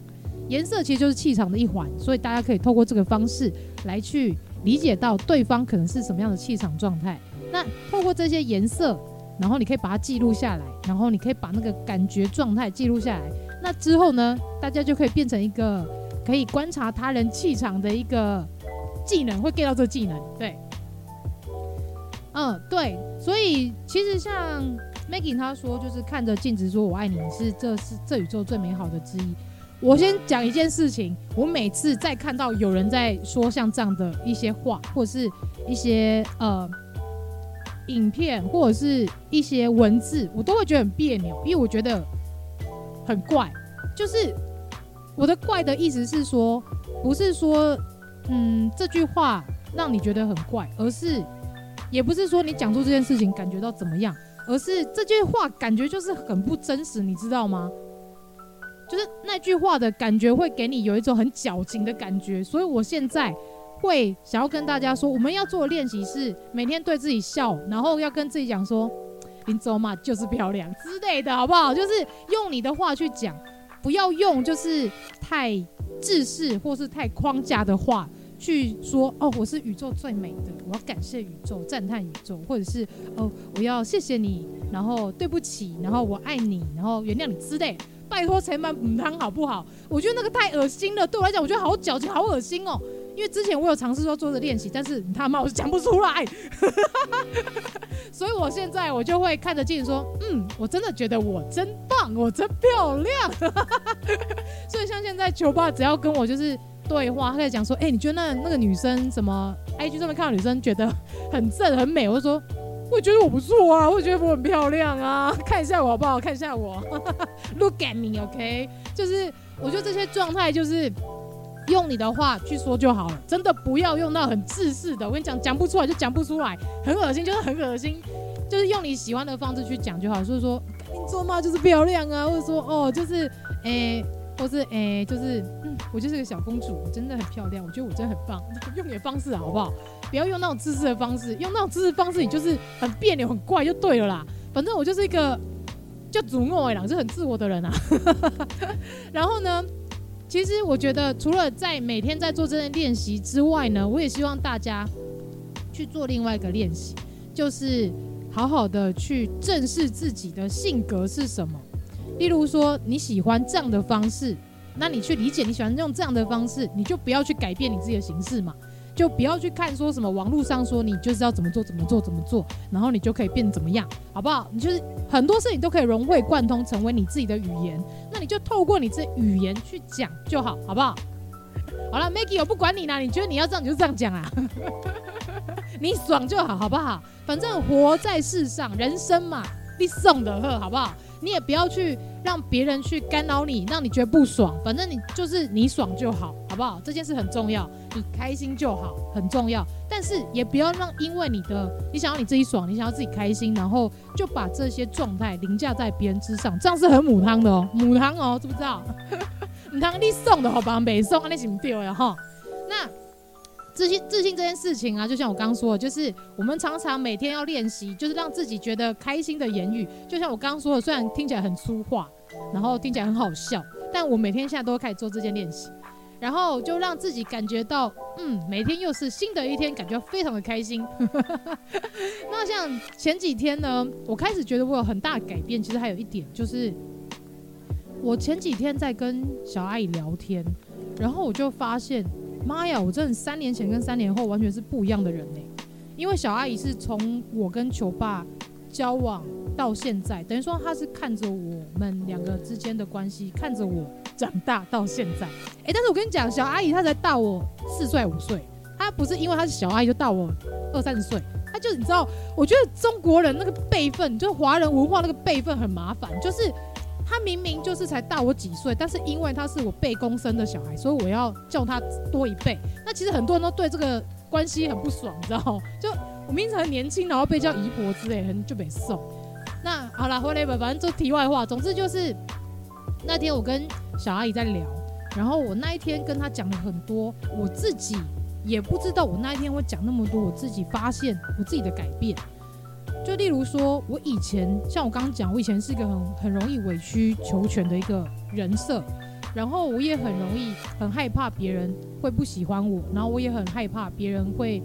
颜色其实就是气场的一环，所以大家可以透过这个方式来去理解到对方可能是什么样的气场状态。那透过这些颜色，然后你可以把它记录下来，然后你可以把那个感觉状态记录下来。那之后呢，大家就可以变成一个可以观察他人气场的一个技能，会 get 到这个技能。对，嗯，对。所以其实像 Maggie 他说，就是看着镜子说“我爱你”，是这是这宇宙最美好的之一。我先讲一件事情，我每次在看到有人在说像这样的一些话，或者是一些呃影片或者是一些文字，我都会觉得很别扭，因为我觉得很怪。就是我的怪的意思是说，不是说嗯这句话让你觉得很怪，而是也不是说你讲出这件事情感觉到怎么样，而是这句话感觉就是很不真实，你知道吗？就是那句话的感觉会给你有一种很矫情的感觉，所以我现在。会想要跟大家说，我们要做的练习是每天对自己笑，然后要跟自己讲说，林州嘛就是漂亮之类的，好不好？就是用你的话去讲，不要用就是太制式或是太框架的话去说。哦，我是宇宙最美的，我要感谢宇宙，赞叹宇宙，或者是哦，我要谢谢你，然后对不起，然后我爱你，然后原谅你之类。拜托，才满母汤好不好？我觉得那个太恶心了，对我来讲，我觉得好矫情，好恶心哦。因为之前我有尝试说做着练习，但是他妈我是讲不出来，所以我现在我就会看着镜子说，嗯，我真的觉得我真棒，我真漂亮。所以像现在球爸只要跟我就是对话，他在讲说，哎、你觉得那那个女生什么？IG 上面看到女生觉得很正很美，我就说，我觉得我不错啊，我觉得我很漂亮啊，看一下我好不好？看一下我，Look at me，OK？、就是我觉得这些状态就是。用你的话去说就好了，真的不要用到很自私的。我跟你讲，讲不出来就讲不出来，很恶心就是很恶心，就是用你喜欢的方式去讲就好。所以说，你做嘛就是漂亮啊，或者说哦就是诶、或是诶、就是嗯，我就是个小公主，我真的很漂亮，我觉得我真的很棒。用你的方式好不好？不要用那种自私的方式，用那种制式方式你就是很别扭很怪就对了啦。反正我就是一个就自我的人，是很自我的人啊。然后呢？其实我觉得，除了在每天在做这些练习之外呢，我也希望大家去做另外一个练习，就是好好的去正视自己的性格是什么。例如说，你喜欢这样的方式，那你去理解你喜欢用这样的方式，你就不要去改变你自己的形式嘛。就不要去看说什么网络上说你就是要怎么做怎么做怎么做，然后你就可以变怎么样，好不好？你就是很多事情都可以融会贯通，成为你自己的语言。那你就透过你这语言去讲就好，好不好？好了，Maggie，我不管你啦，你觉得你要这样你就这样讲啊，你爽就好，好不好？反正活在世上，人生嘛，你送的喝，好不好？你也不要去让别人去干扰你，让你觉得不爽。反正你就是你爽就好，好不好？这件事很重要，你开心就好，很重要。但是也不要让因为你的你想要你自己爽，你想要自己开心，然后就把这些状态凌驾在别人之上，这样是很母汤的哦，母汤哦，知不知道？母汤你送的好吧，没送，那是不对的哈。那。自信，自信这件事情啊，就像我刚刚说的，就是我们常常每天要练习，就是让自己觉得开心的言语。就像我刚刚说的，虽然听起来很粗话，然后听起来很好笑，但我每天现在都会开始做这件练习，然后就让自己感觉到，嗯，每天又是新的一天，感觉非常的开心。那像前几天呢，我开始觉得我有很大的改变。其实还有一点就是，我前几天在跟小阿姨聊天，然后我就发现。妈呀！我真的三年前跟三年后完全是不一样的人呢。因为小阿姨是从我跟球爸交往到现在，等于说她是看着我们两个之间的关系，看着我长大到现在。哎，但是我跟你讲，小阿姨她才大我四岁五岁，她不是因为她是小阿姨就大我二三十岁，她就你知道，我觉得中国人那个辈分，就是华人文化那个辈分很麻烦，就是。他明明就是才大我几岁，但是因为他是我辈公生的小孩，所以我要叫他多一倍。那其实很多人都对这个关系很不爽，你知道吗？就我明明很年轻，然后被叫姨婆之类，很就被送。那好了，whatever，反正就题外话。总之就是那天我跟小阿姨在聊，然后我那一天跟她讲了很多，我自己也不知道我那一天会讲那么多，我自己发现我自己的改变。就例如说，我以前像我刚刚讲，我以前是一个很很容易委曲求全的一个人设，然后我也很容易很害怕别人会不喜欢我，然后我也很害怕别人会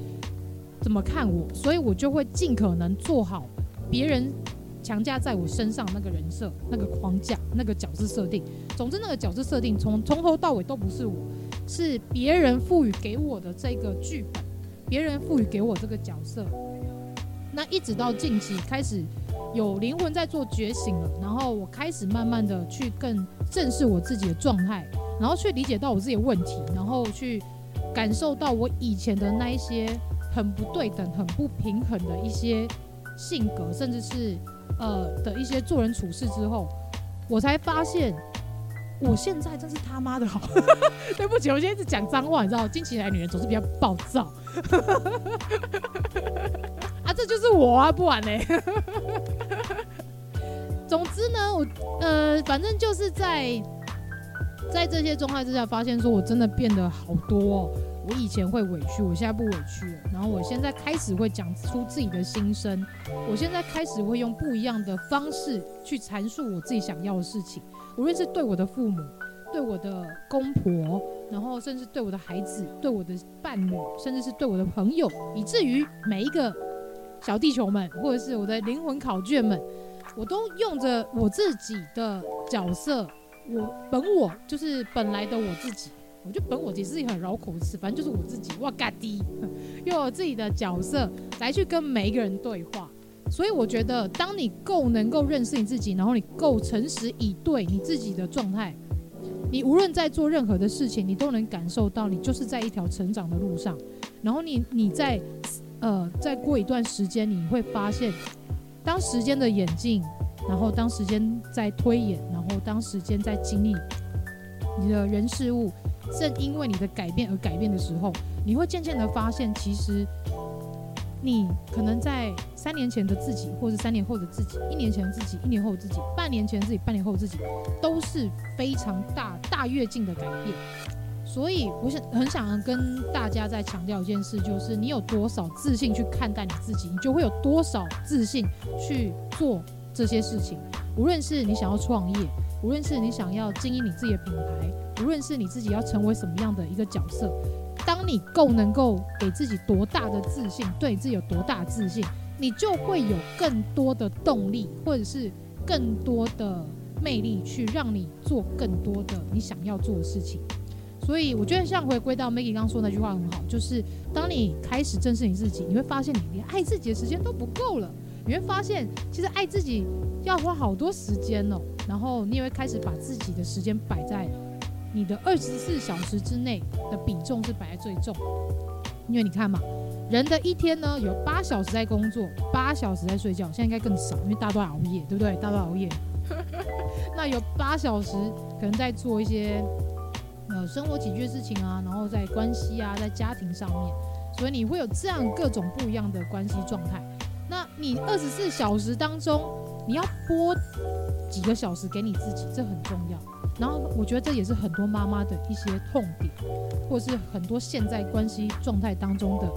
怎么看我，所以我就会尽可能做好别人强加在我身上那个人设、那个框架、那个角色设定。总之，那个角色设定从从头到尾都不是我，是别人赋予给我的这个剧本，别人赋予给我这个角色。那一直到近期开始有灵魂在做觉醒了，然后我开始慢慢的去更正视我自己的状态，然后去理解到我自己的问题，然后去感受到我以前的那一些很不对等、很不平衡的一些性格，甚至是呃的一些做人处事之后，我才发现我现在真是他妈的好。对不起，我现在一直讲脏话，你知道，经期来女人总是比较暴躁。啊，这就是我啊，不然呢？总之呢，我呃，反正就是在在这些状态之下，发现说我真的变得好多哦。我以前会委屈，我现在不委屈了。然后我现在开始会讲出自己的心声，我现在开始会用不一样的方式去阐述我自己想要的事情，无论是对我的父母、对我的公婆，然后甚至对我的孩子、对我的伴侣，甚至是对我的朋友，以至于每一个小地球们，或者是我的灵魂考卷们。我都用着我自己的角色，我本我就是本来的我自己。我觉得本我也是一个很绕口的词，反正就是我自己。哇嘎滴，用我自己的角色来去跟每一个人对话。所以我觉得，当你够能够认识你自己，然后你够诚实以对你自己的状态，你无论在做任何的事情，你都能感受到你就是在一条成长的路上。然后你你在呃再过一段时间，你会发现。当时间的演进，然后当时间在推演，然后当时间在经历你的人事物，正因为你的改变而改变的时候，你会渐渐的发现，其实你可能在三年前的自己，或者三年后的自己，一年前的自己，一年后的自己，半年前的自己，半年后的自己，都是非常大大跃进的改变。所以，我想很想跟大家再强调一件事，就是你有多少自信去看待你自己，你就会有多少自信去做这些事情。无论是你想要创业，无论是你想要经营你自己的品牌，无论是你自己要成为什么样的一个角色，当你够能够给自己多大的自信，对自己有多大的自信，你就会有更多的动力，或者是更多的魅力，去让你做更多的你想要做的事情。所以我觉得，像回归到 Maggie 刚刚说那句话很好，就是当你开始正视你自己，你会发现你连爱自己的时间都不够了。你会发现，其实爱自己要花好多时间哦。然后你也会开始把自己的时间摆在你的二十四小时之内的比重是摆在最重。因为你看嘛，人的一天呢，有八小时在工作，八小时在睡觉，现在应该更少，因为大家都在熬夜，对不对？大家都熬夜。那有八小时可能在做一些。呃，生活起居的事情啊，然后在关系啊，在家庭上面，所以你会有这样各种不一样的关系状态。那你二十四小时当中，你要拨几个小时给你自己，这很重要。然后我觉得这也是很多妈妈的一些痛点，或是很多现在关系状态当中的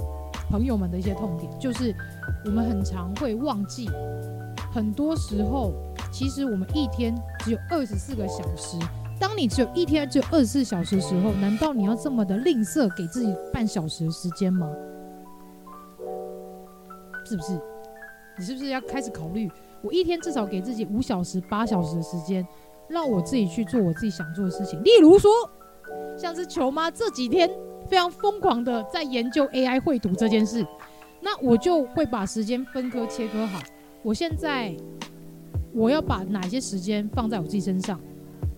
朋友们的一些痛点，就是我们很常会忘记，很多时候其实我们一天只有二十四个小时。当你只有一天只有二十四小时的时候，难道你要这么的吝啬给自己半小时的时间吗？是不是？你是不是要开始考虑，我一天至少给自己五小时、八小时的时间，让我自己去做我自己想做的事情？例如说，像是球妈这几天非常疯狂的在研究 AI 绘图这件事，那我就会把时间分割切割好。我现在我要把哪些时间放在我自己身上？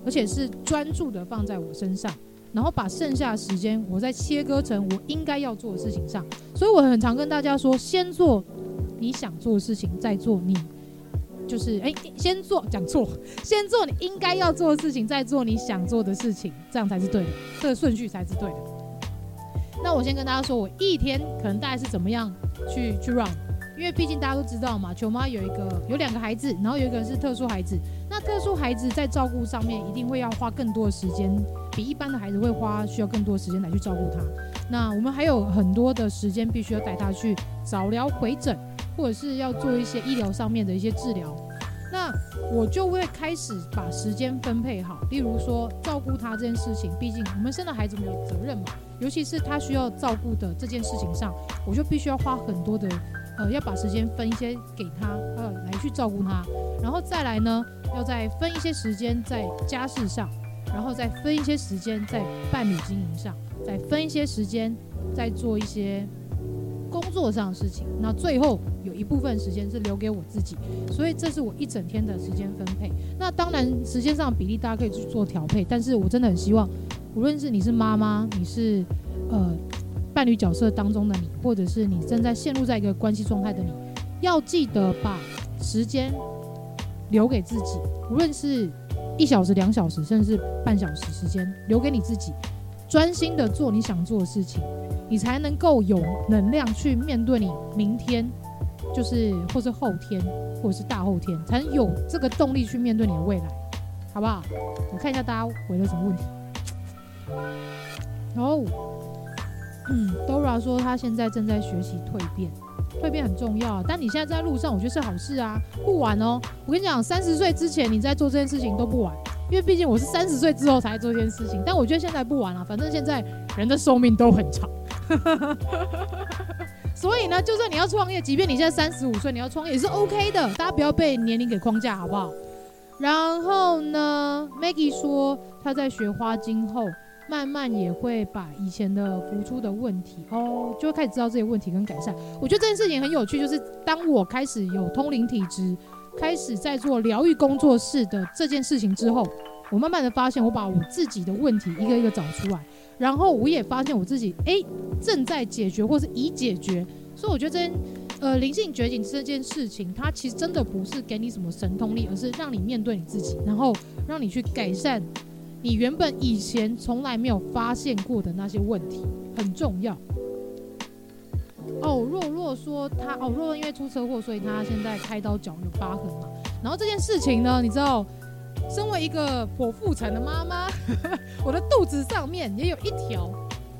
而且是专注的放在我身上，然后把剩下的时间我再切割成我应该要做的事情上。所以我很常跟大家说，先做你想做的事情，再做你就是哎，先做讲错，先做你应该要做的事情，再做你想做的事情，这样才是对的，这个顺序才是对的。那我先跟大家说，我一天可能大概是怎么样去去 run。因为毕竟大家都知道嘛，球妈有一个有两个孩子，然后有一个是特殊孩子。那特殊孩子在照顾上面一定会要花更多的时间，比一般的孩子会花需要更多时间来去照顾他。那我们还有很多的时间必须要带他去早疗回诊，或者是要做一些医疗上面的一些治疗。那我就会开始把时间分配好，例如说照顾他这件事情，毕竟我们生了孩子没有责任嘛，尤其是他需要照顾的这件事情上，我就必须要花很多的。呃，要把时间分一些给他，呃，来去照顾他，然后再来呢，要再分一些时间在家事上，然后再分一些时间在伴侣经营上，再分一些时间在做一些工作上的事情。那最后有一部分时间是留给我自己，所以这是我一整天的时间分配。那当然，时间上比例大家可以去做调配，但是我真的很希望，无论是你是妈妈，你是呃。伴侣角色当中的你，或者是你正在陷入在一个关系状态的你，要记得把时间留给自己，无论是一小时、两小时，甚至是半小时时间，留给你自己，专心的做你想做的事情，你才能够有能量去面对你明天，就是或是后天，或者是大后天，才能有这个动力去面对你的未来，好不好？我看一下大家回了什么问题。然后，嗯，Dora 说他现在正在学习蜕变。蜕变很重要，但你现在在路上，我觉得是好事啊，不晚哦。我跟你讲，三十岁之前你在做这件事情都不晚，因为毕竟我是三十岁之后才做这件事情。但我觉得现在不晚了，反正现在人的寿命都很长，所以呢，就算你要创业，即便你现在三十五岁，你要创业也是 OK 的。大家不要被年龄给框架，好不好？然后呢，Maggie 说她在学花精后。慢慢也会把以前的浮出的问题哦，就会开始知道这些问题跟改善。我觉得这件事情很有趣，就是当我开始有通灵体质，开始在做疗愈工作室的这件事情之后，我慢慢的发现，我把我自己的问题一个一个找出来，然后我也发现我自己哎正在解决或是已解决。所以我觉得这件呃灵性觉醒这件事情，它其实真的不是给你什么神通力，而是让你面对你自己，然后让你去改善。你原本以前从来没有发现过的那些问题很重要。哦，若若说他哦，若若因为出车祸，所以他现在开刀脚有疤痕嘛。然后这件事情呢，你知道，身为一个剖腹产的妈妈，我的肚子上面也有一条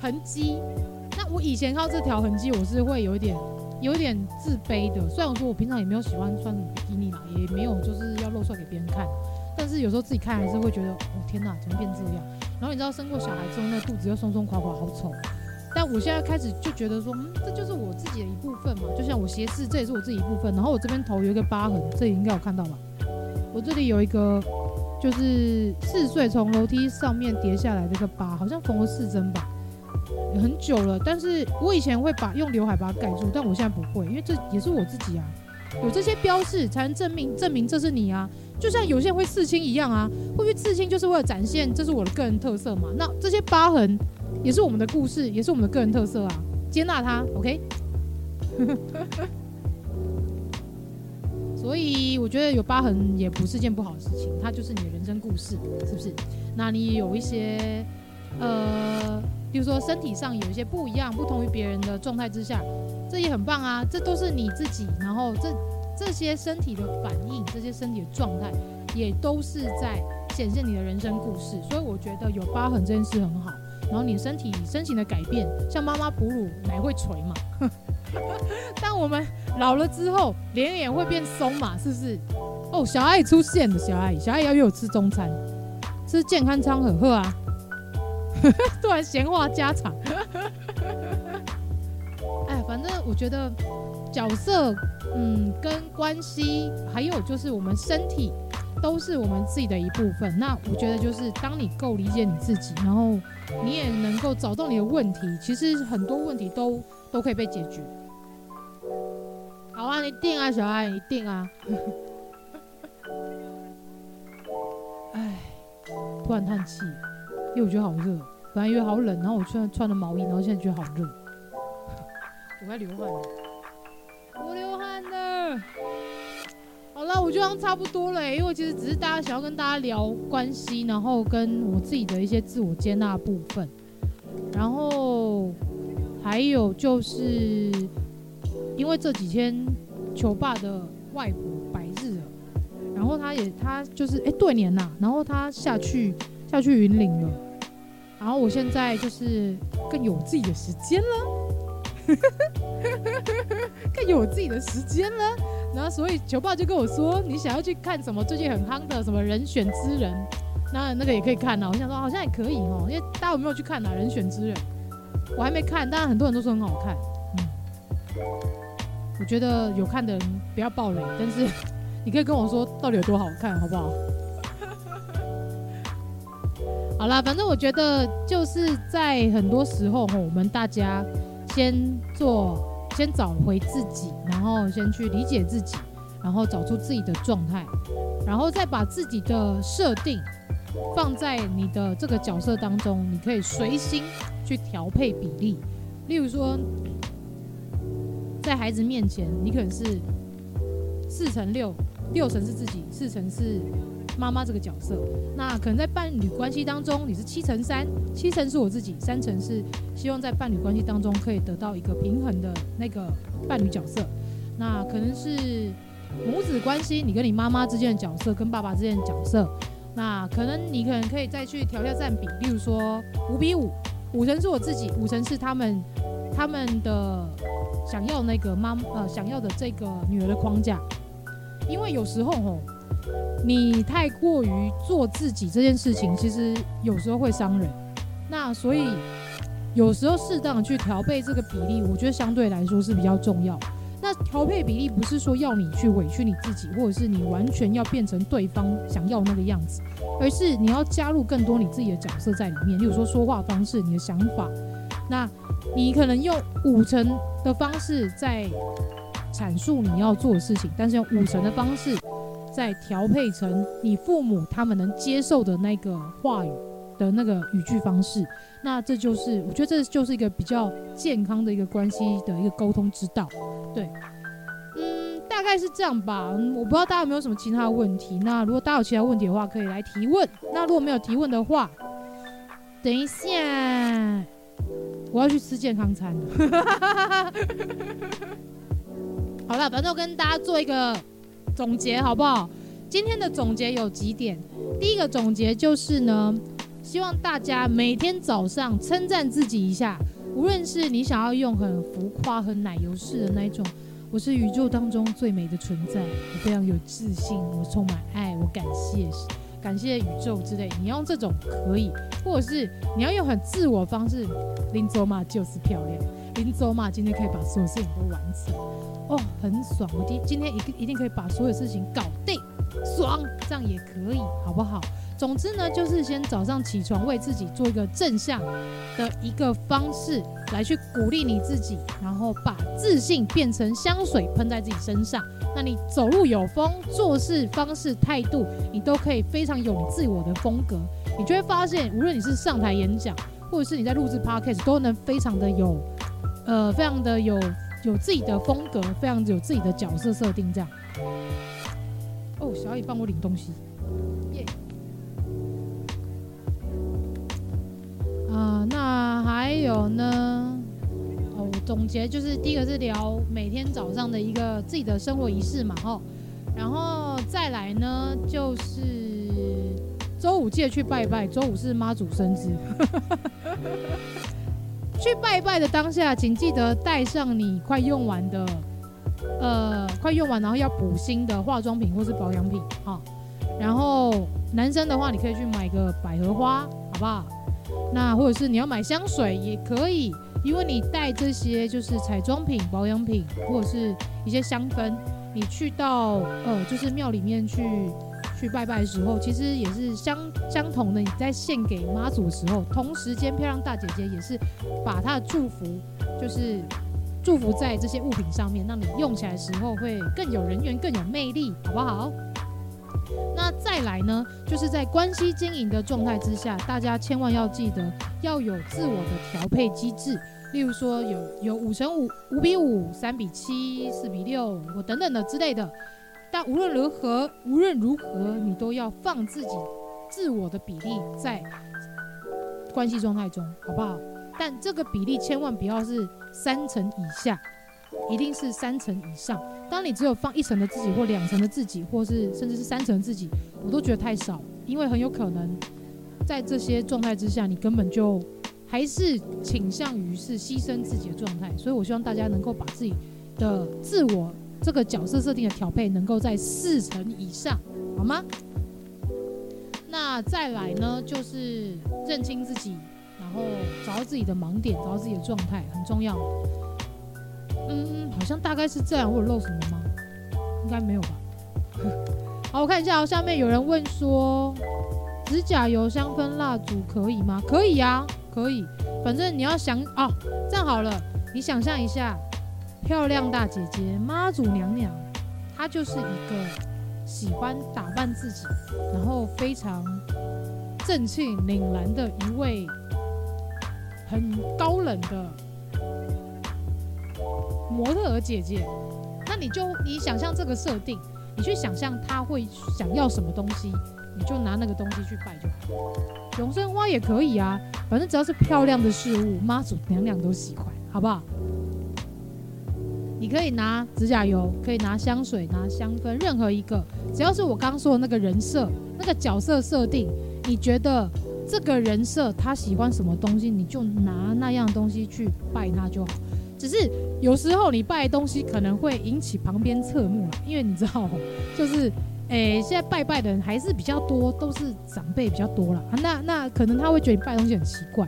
痕迹。那我以前靠这条痕迹，我是会有一点有一点自卑的。虽然说我平常也没有喜欢穿比基尼啦，也没有就是要露出来给别人看。但是有时候自己看还是会觉得，哦天哪，怎么变这样？然后你知道生过小孩之后，那肚子又松松垮垮，好丑。但我现在开始就觉得说，嗯，这就是我自己的一部分嘛。就像我斜视，这也是我自己。一部分然后我这边头有一个疤痕，这里应该有看到吧？我这里有一个，就是四岁从楼梯上面跌下来的一个疤，好像缝了四针吧，很久了。但是我以前会把用刘海把它盖住，但我现在不会，因为这也是我自己啊。有这些标志才能证明证明这是你啊。就像有些人会刺青一样啊，会不会刺青就是为了展现这是我的个人特色嘛？那这些疤痕也是我们的故事，也是我们的个人特色啊，接纳它，OK？所以我觉得有疤痕也不是件不好的事情，它就是你的人生故事，是不是？那你有一些呃，比如说身体上有一些不一样、不同于别人的状态之下，这也很棒啊，这都是你自己，然后这。这些身体的反应，这些身体的状态，也都是在显现你的人生故事。所以我觉得有疤痕这件事很好。然后你身体身形的改变，像妈妈哺乳奶会垂嘛，但我们老了之后，脸也会变松嘛，是不是？哦，小爱出现了，小爱，小爱要约我吃中餐，吃健康餐很喝啊。突然闲话家常，哎，反正我觉得角色。嗯，跟关系，还有就是我们身体，都是我们自己的一部分。那我觉得就是，当你够理解你自己，然后你也能够找到你的问题，其实很多问题都都可以被解决。好啊，你定啊，小爱，你定啊。哎，突然叹气，因为我觉得好热，本来以为好冷，然后我穿穿了毛衣，然后现在觉得好热，我快流汗了。我流汗了。好了，我觉得差不多了，因为其实只是大家想要跟大家聊关系，然后跟我自己的一些自我接纳部分，然后还有就是因为这几天球爸的外婆百日了，然后他也他就是哎对年呐，然后他下去下去云林了，然后我现在就是更有自己的时间了。更有自己的时间了，然后所以球爸就跟我说，你想要去看什么最近很夯的什么人选之人，那那个也可以看呐。我想说好像也可以哦，因为大家有没有去看呐？人选之人，我还没看，但很多人都说很好看。嗯，我觉得有看的人不要爆雷，但是 你可以跟我说到底有多好看，好不好？好啦，反正我觉得就是在很多时候，我们大家。先做，先找回自己，然后先去理解自己，然后找出自己的状态，然后再把自己的设定放在你的这个角色当中，你可以随心去调配比例。例如说，在孩子面前，你可能是四乘六，六成是自己，四成是妈妈这个角色。那可能在伴侣关系当中，你是七乘三，七成是我自己，三成是希望在伴侣关系当中可以得到一个平衡的那个伴侣角色。那可能是母子关系，你跟你妈妈之间的角色，跟爸爸之间的角色。那可能你可能可以再去调一下占比，例如说五比五，五成是我自己，五成是他们他们的想要那个妈呃想要的这个女儿的框架。因为有时候吼，你太过于做自己这件事情，其实有时候会伤人。那所以有时候适当去调配这个比例，我觉得相对来说是比较重要。那调配比例不是说要你去委屈你自己，或者是你完全要变成对方想要那个样子，而是你要加入更多你自己的角色在里面。例如说说话方式、你的想法，那你可能用五成的方式在阐述你要做的事情，但是用五成的方式再调配成你父母他们能接受的那个话语的那个语句方式。那这就是我觉得这就是一个比较健康的一个关系的一个沟通之道。对，嗯，大概是这样吧。我不知道大家有没有什么其他的问题。那如果大家有其他问题的话，可以来提问。那如果没有提问的话，等一下我要去吃健康餐了。好了，反正我跟大家做一个总结，好不好？今天的总结有几点。第一个总结就是呢，希望大家每天早上称赞自己一下。无论是你想要用很浮夸、很奶油式的那一种，我是宇宙当中最美的存在，我非常有自信，我充满爱，我感谢感谢宇宙之类，你用这种可以，或者是你要用很自我方式，林卓玛就是漂亮，林卓玛今天可以把所有事情都完成，哦，很爽，我今今天一定一定可以把所有事情搞定，爽，这样也可以，好不好？总之呢，就是先早上起床，为自己做一个正向的一个方式，来去鼓励你自己，然后把自信变成香水喷在自己身上。那你走路有风，做事方式态度，你都可以非常有自我的风格。你就会发现，无论你是上台演讲，或者是你在录制 podcast，都能非常的有，呃，非常的有有自己的风格，非常有自己的角色设定。这样。哦，小雨帮我领东西。呃，那还有呢？哦，总结就是第一个是聊每天早上的一个自己的生活仪式嘛，吼，然后再来呢就是周五记得去拜拜，周五是妈祖生日，去拜拜的当下，请记得带上你快用完的，呃，快用完然后要补新的化妆品或是保养品，哈，然后男生的话，你可以去买个百合花，好不好？那或者是你要买香水也可以，因为你带这些就是彩妆品、保养品或者是一些香氛，你去到呃就是庙里面去去拜拜的时候，其实也是相相同的。你在献给妈祖的时候，同时间漂亮大姐姐也是把她的祝福就是祝福在这些物品上面，让你用起来的时候会更有人缘、更有魅力，好不好？那再来呢，就是在关系经营的状态之下，大家千万要记得要有自我的调配机制。例如说有有五乘五、五比五、三比七、四比六我等等的之类的。但无论如何，无论如何，你都要放自己自我的比例在关系状态中，好不好？但这个比例千万不要是三成以下。一定是三成以上。当你只有放一层的自己，或两层的自己，或是甚至是三层自己，我都觉得太少，因为很有可能在这些状态之下，你根本就还是倾向于是牺牲自己的状态。所以我希望大家能够把自己的自我这个角色设定的调配能够在四成以上，好吗？那再来呢，就是认清自己，然后找到自己的盲点，找到自己的状态，很重要。嗯，好像大概是这样。我有漏什么吗？应该没有吧。好，我看一下哦。下面有人问说，指甲油、香氛、蜡烛可以吗？可以啊，可以。反正你要想哦，这样好了，你想象一下，漂亮大姐姐妈祖娘娘，她就是一个喜欢打扮自己，然后非常正气凛然的一位很高冷的。模特儿姐姐，那你就你想象这个设定，你去想象他会想要什么东西，你就拿那个东西去拜就好。永生花也可以啊，反正只要是漂亮的事物，妈祖娘娘都喜欢，好不好？你可以拿指甲油，可以拿香水，拿香氛，任何一个，只要是我刚刚说的那个人设、那个角色设定，你觉得这个人设他喜欢什么东西，你就拿那样东西去拜他就好。只是有时候你拜东西可能会引起旁边侧目了，因为你知道，就是 诶、现在拜拜的人还是比较多，都是长辈比较多了。那那可能他会觉得你拜东西很奇怪，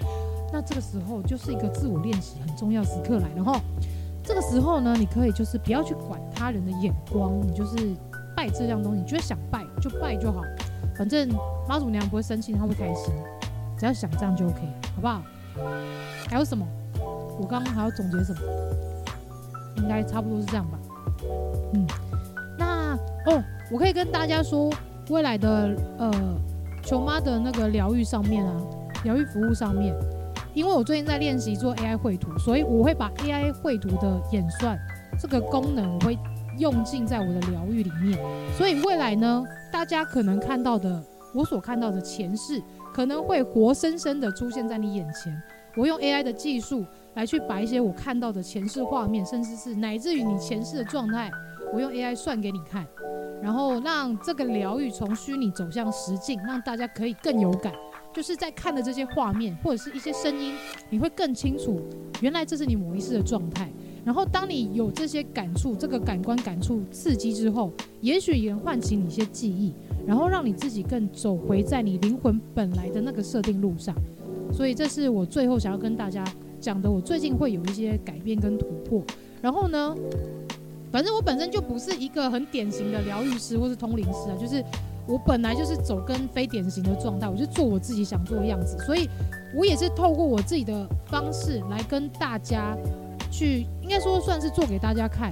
那这个时候就是一个自我练习很重要时刻来，了哈。这个时候呢，你可以就是不要去管他人的眼光，你就是拜这样东西，你觉得想拜就拜就好，反正妈祖娘不会生气，她会开心，只要想这样就 OK，好不好？还有什么？我刚刚还要总结什么？应该差不多是这样吧。嗯，那哦，我可以跟大家说，未来的呃球妈的那个疗愈上面啊，疗愈服务上面。因为我最近在练习做 AI 绘图，所以我会把 AI 绘图的演算这个功能，我会用进在我的疗愈里面。所以未来呢，大家可能看到的，我所看到的前世，可能会活生生的出现在你眼前。我用 AI 的技术来去把一些我看到的前世画面，甚至是乃至于你前世的状态，我用 AI 算给你看，然后让这个疗愈从虚拟走向实境，让大家可以更有感。就是在看的这些画面或者是一些声音，你会更清楚，原来这是你某一世的状态。然后当你有这些感触，这个感官感触刺激之后，也许也能唤起你一些记忆，然后让你自己更走回在你灵魂本来的那个设定路上。所以这是我最后想要跟大家讲的。我最近会有一些改变跟突破。然后呢，反正我本身就不是一个很典型的疗愈师或是通灵师啊，就是。我本来就是走跟非典型的状态，我就做我自己想做的样子，所以我也是透过我自己的方式来跟大家去，应该说算是做给大家看，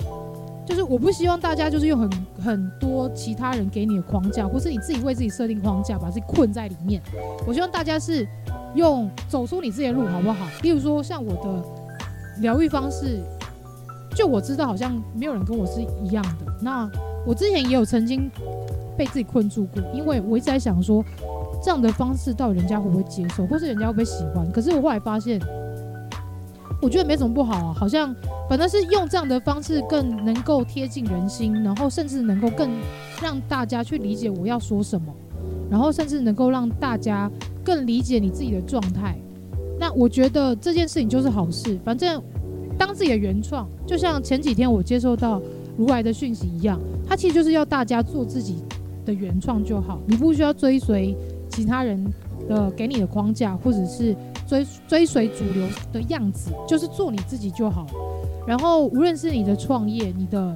就是我不希望大家就是用很很多其他人给你的框架，或是你自己为自己设定框架，把自己困在里面。我希望大家是用走出你自己的路，好不好？例如说像我的疗愈方式，就我知道好像没有人跟我是一样的。那我之前也有曾经。被自己困住过，因为我一直在想说，这样的方式到底人家会不会接受，或是人家会不会喜欢？可是我后来发现，我觉得没什么不好啊，好像反正是用这样的方式更能够贴近人心，然后甚至能够更让大家去理解我要说什么，然后甚至能够让大家更理解你自己的状态。那我觉得这件事情就是好事，反正当自己的原创，就像前几天我接收到如来的讯息一样，它其实就是要大家做自己。的原创就好，你不需要追随其他人的给你的框架，或者是追追随主流的样子，就是做你自己就好。然后无论是你的创业、你的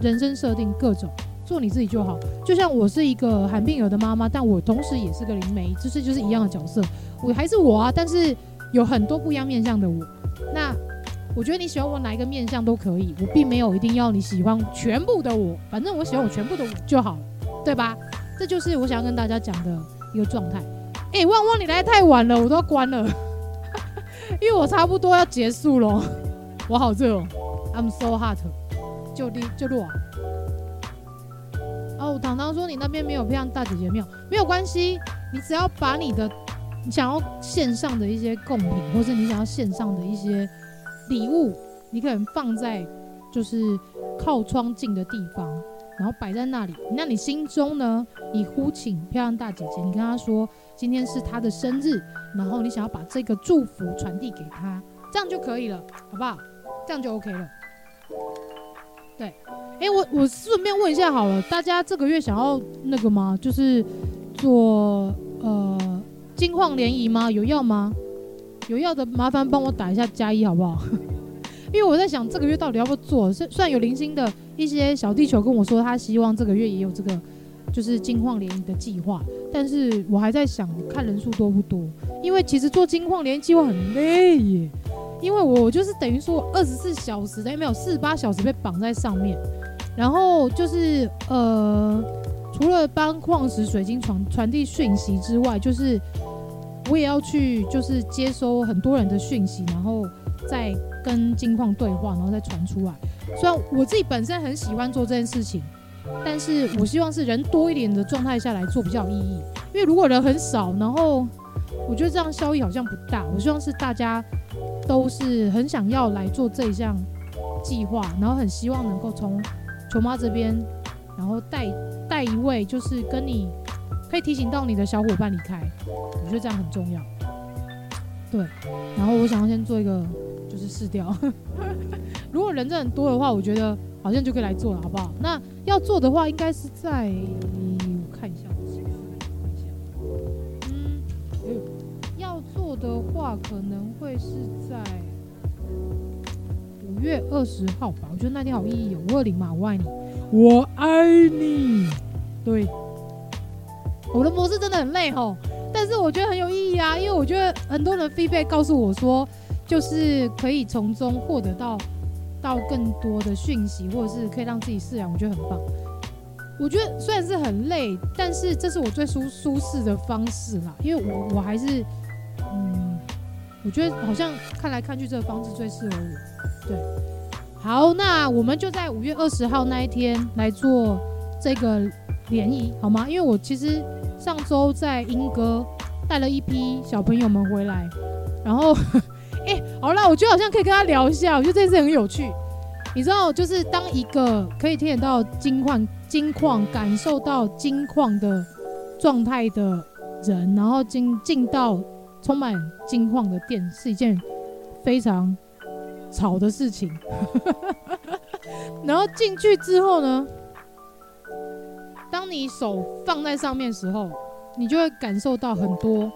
人生设定各种，做你自己就好。就像我是一个罕病儿的妈妈，但我同时也是个灵媒，就是就是一样的角色，我还是我啊。但是有很多不一样面向的我。那我觉得你喜欢我哪一个面相都可以，我并没有一定要你喜欢全部的我，反正我喜欢我全部的我就好了。对吧？这就是我想要跟大家讲的一个状态。哎、旺旺，你来太晚了，我都要关了，因为我差不多要结束了。我好热哦，I'm so hot，就地就落。哦，糖糖说你那边没有漂亮大姐姐庙，没有关系，你只要把你的你想要线上的一些贡品，或是你想要线上的一些礼物，你可能放在就是靠窗近的地方。然后摆在那里，那你心中呢？你呼请漂亮大姐姐，你跟她说今天是她的生日，然后你想要把这个祝福传递给她，这样就可以了，好不好？这样就 OK 了。对，诶，我我顺便问一下好了，大家这个月想要那个吗？就是做呃金矿联谊吗？有要吗？有要的麻烦帮我打一下加一好不好？因为我在想这个月到底要不要做？虽虽然有零星的一些小地球跟我说，他希望这个月也有这个就是金矿联谊的计划，但是我还在想看人数多不多。因为其实做金矿联谊计划很累耶，因为我就是等于说二十四小时等于没有四十八小时被绑在上面，然后就是呃，除了帮矿石水晶传传递讯息之外，就是我也要去就是接收很多人的讯息，然后再。跟金矿对话，然后再传出来。虽然我自己本身很喜欢做这件事情，但是我希望是人多一点的状态下来做比较有意义。因为如果人很少，然后我觉得这样效益好像不大。我希望是大家都是很想要来做这一项计划，然后很希望能够从球妈这边，然后带带一位，就是跟你可以提醒到你的小伙伴离开。我觉得这样很重要。对，然后我想要先做一个，就是试掉。如果人真的很多的话，我觉得好像就可以来做了，好不好？那要做的话，应该是在我看一下，嗯，要做的话，可能会是在五月二十号吧。我觉得那天好意义哦，五二零嘛，我爱你，我爱你。对，我的模式真的很累吼。但是我觉得很有意义啊，因为我觉得很多人 feedback 告诉我说，就是可以从中获得到到更多的讯息，或者是可以让自己释然，我觉得很棒。我觉得虽然是很累，但是这是我最舒舒适的方式啦，因为我我还是嗯，我觉得好像看来看去这个方式最适合我。对，好，那我们就在五月二十号那一天来做这个联谊，好吗？因为我其实。上周在英哥带了一批小朋友们回来，然后，好啦，我觉得好像可以跟他聊一下，我觉得这件事很有趣。你知道，就是当一个可以听得到金矿、金矿感受到金矿的状态的人，然后进进到充满金矿的店，是一件非常吵的事情。然后进去之后呢？当你手放在上面的时候，你就会感受到很多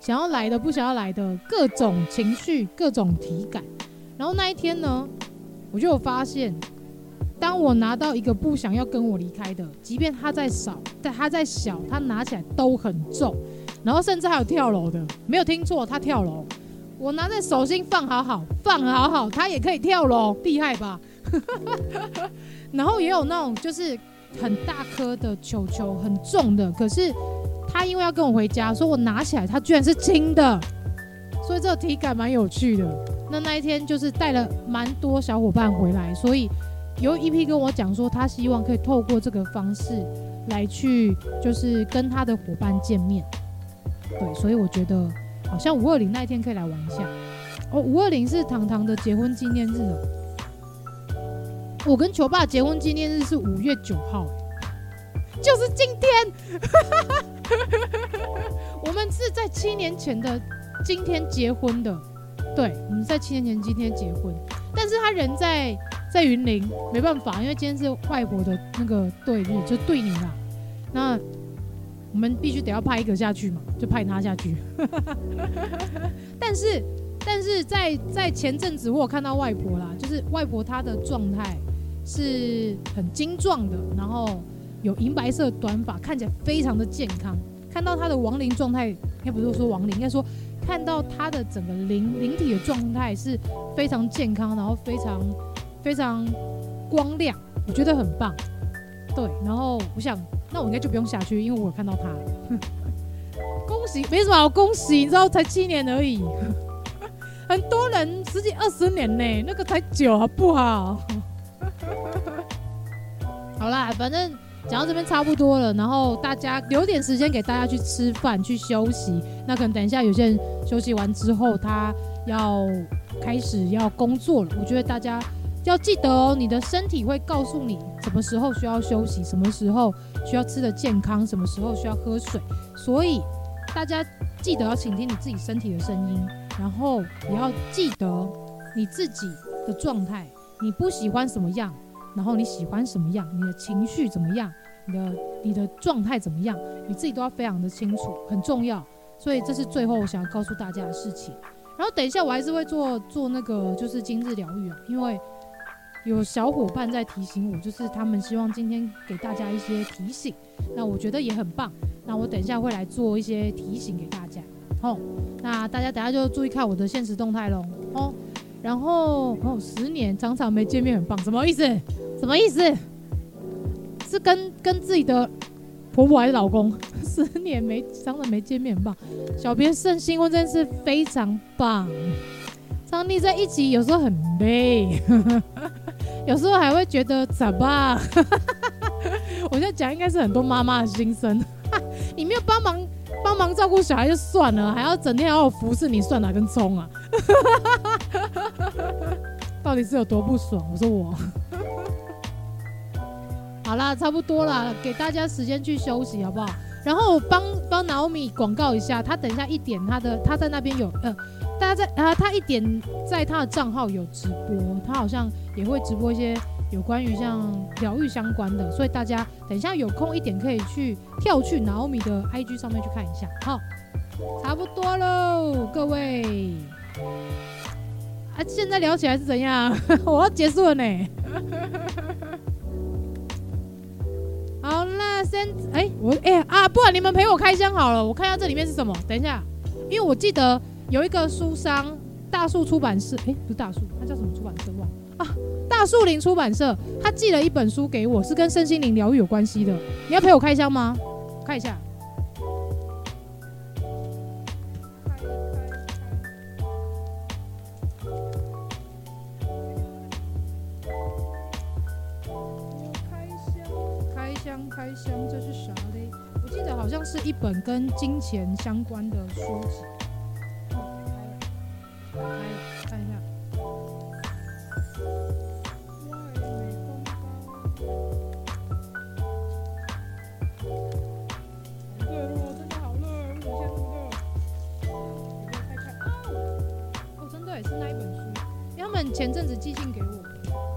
想要来的、不想要来的各种情绪、各种体感。然后那一天呢，我就有发现，当我拿到一个不想要跟我离开的，即便他在少，但他在小，他拿起来都很重。然后甚至还有跳楼的，没有听错，他跳楼。我拿在手心放好好，放好好，他也可以跳楼，厉害吧？然后也有那种就是。很大颗的球球，很重的。可是他因为要跟我回家，所以我拿起来，它居然是轻的，所以这个体感蛮有趣的。那那一天就是带了蛮多小伙伴回来，所以有一批跟我讲说，他希望可以透过这个方式来去，就是跟他的伙伴见面。对，所以我觉得好像五二零那一天可以来玩一下。哦，五二零是糖糖的结婚纪念日哦。我跟球爸结婚纪念日是五月九号，就是今天。我们是在七年前的今天结婚的，对，我们在七年前今天结婚。但是他人在在云林，没办法，因为今天是外婆的那个对日，就对你啦。那我们必须得要派一个下去嘛，就派他下去。但是，但是在在前阵子我有看到外婆啦，就是外婆她的状态。是很精壮的，然后有银白色短发，看起来非常的健康。看到他的亡灵状态，应该不是说亡灵，应该说看到他的整个灵灵体的状态是非常健康，然后非常非常光亮，我觉得很棒。对，然后我想，那我应该就不用下去，因为我看到他。恭喜，没什么好恭喜，你知道才七年而已，很多人十几二十年呢，那个才久好不好？好啦，反正讲到这边差不多了，然后大家留点时间给大家去吃饭、去休息。那可能等一下有些人休息完之后，他要开始要工作了。我觉得大家要记得哦，你的身体会告诉你什么时候需要休息，什么时候需要吃的健康，什么时候需要喝水。所以大家记得要倾听你自己身体的声音，然后也要记得你自己的状态，你不喜欢什么样。然后你喜欢什么样？你的情绪怎么样？你的你的状态怎么样？你自己都要非常的清楚，很重要。所以这是最后我想要告诉大家的事情。然后等一下我还是会做做那个就是今日疗愈啊，因为有小伙伴在提醒我，就是他们希望今天给大家一些提醒。那我觉得也很棒。那我等一下会来做一些提醒给大家。哦，那大家等下就注意看我的现实动态喽。哦。然后哦，十年常常没见面很棒，什么意思？什么意思？是跟跟自己的婆婆还是老公？十年没常常没见面吧。小编圣新婚真是非常棒，常丽在一起，有时候很累，有时候还会觉得咋办？我现在讲应该是很多妈妈的心声。你没有帮忙帮忙照顾小孩就算了，还要整天要服侍你，算哪根葱啊？到底是有多不爽？我说我。好啦，差不多啦，给大家时间去休息，好不好？然后帮帮 Naomi 广告一下，他等一下一点他的，他在那边有呃，大家在啊，他一点在他的账号有直播，他好像也会直播一些有关于像疗愈相关的，所以大家等一下有空一点可以去跳去 Naomi 的 IG 上面去看一下。好，差不多喽，各位。啊，现在聊起来是怎样？我要结束了呢。先哎、我哎、啊，不然你们陪我开箱好了，我看一下这里面是什么。等一下，因为我记得有一个书商大树出版社，哎、不是大树，他叫什么出版社？忘啊，大树林出版社，他寄了一本书给我，是跟身心灵疗愈有关系的。你要陪我开箱吗？看一下。跟金钱相关的书籍。打开看一下。外美工好热哦，真的好热，我先录热。我开开哦，真的也是那一本书。因为他们前阵子寄信给我，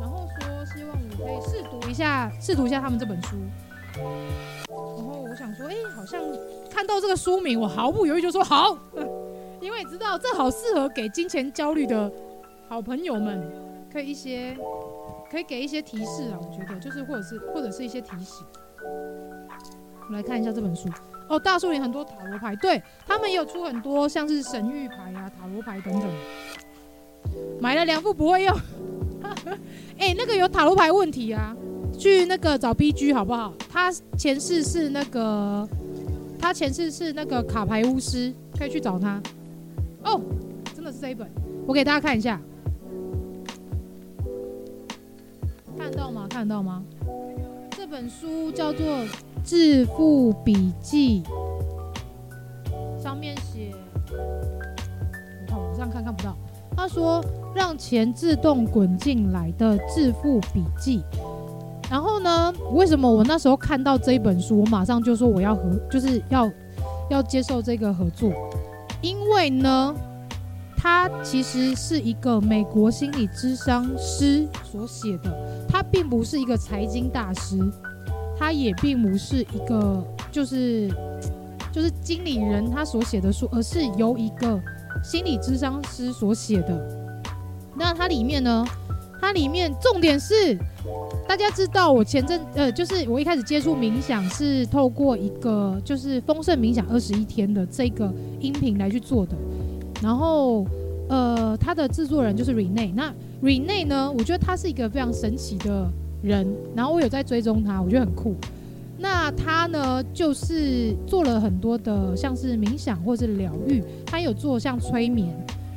然后说希望我可以试读一下，试读一下他们这本书。然后我想说，哎好像看到这个书名，我毫不犹豫就说好，因为知道这好适合给金钱焦虑的好朋友们，可以一些可以给一些提示啊。我觉得就是或者是或者是一些提醒。我们来看一下这本书哦，大树林很多塔罗牌，对他们也有出很多像是神谕牌啊、塔罗牌等等。买了两副不会用，哎、那个有塔罗牌问题啊，去那个找 BG 好不好？他前世是那个。他前世是那个卡牌巫师，可以去找他。哦，真的是这一本，我给大家看一下，看到吗？看得到吗？这本书叫做《致富笔记》，上面写，你看网上看看不到。他说：“让钱自动滚进来的致富笔记。”为什么我那时候看到这一本书，我马上就说我要合，就是要要接受这个合作？因为呢，他其实是一个美国心理咨商师所写的，他并不是一个财经大师，他也并不是一个就是就是经理人他所写的书，而是由一个心理咨商师所写的。那它里面呢？它里面重点是。大家知道我前阵呃，就是我一开始接触冥想是透过一个就是丰盛冥想二十一天的这个音频来去做的，然后呃，它的制作人就是 Rene，那 Rene 呢，我觉得他是一个非常神奇的人，然后我有在追踪他，我觉得很酷。那他呢，就是做了很多的像是冥想或是疗愈，他有做像催眠。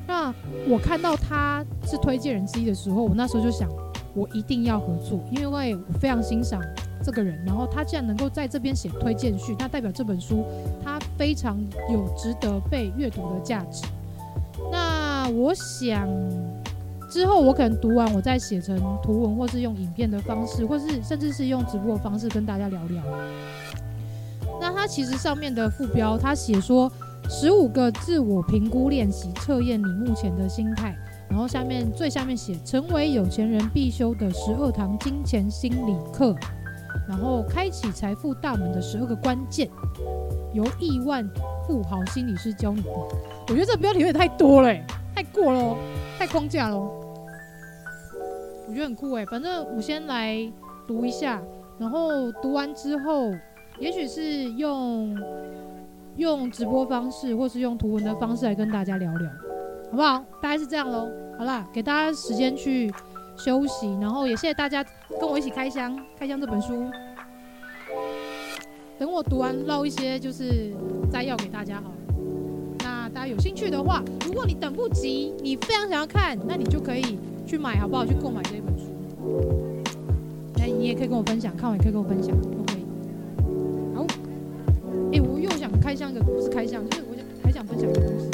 那我看到他是推荐人之一的时候，我那时候就想。我一定要合作，因为我非常欣赏这个人。然后他既然能够在这边写推荐序，那代表这本书他非常有值得被阅读的价值。那我想之后我可能读完，我再写成图文，或是用影片的方式，或是甚至是用直播的方式跟大家聊聊。那他其实上面的副标，他写说十五个自我评估练习，测验你目前的心态。然后下面最下面写成为有钱人必修的十二堂金钱心理课，然后开启财富大门的十二个关键，由亿万富豪心理师教你的。我觉得这标题有点太多了，太过了，太框架了。我觉得很酷哎，反正我先来读一下，然后读完之后，也许是用用直播方式或是用图文的方式来跟大家聊聊好不好？大概是这样喽好啦给大家时间去休息然后也谢谢大家跟我一起开箱开箱这本书。等我读完唠一些就是摘要给大家好那大家有兴趣的话如果你等不及你非常想要看那你就可以去买好不好？去购买这一本书。那你也可以跟我分享看完也可以跟我分享。开箱一个故事，开箱就是我想还想分享一个故事。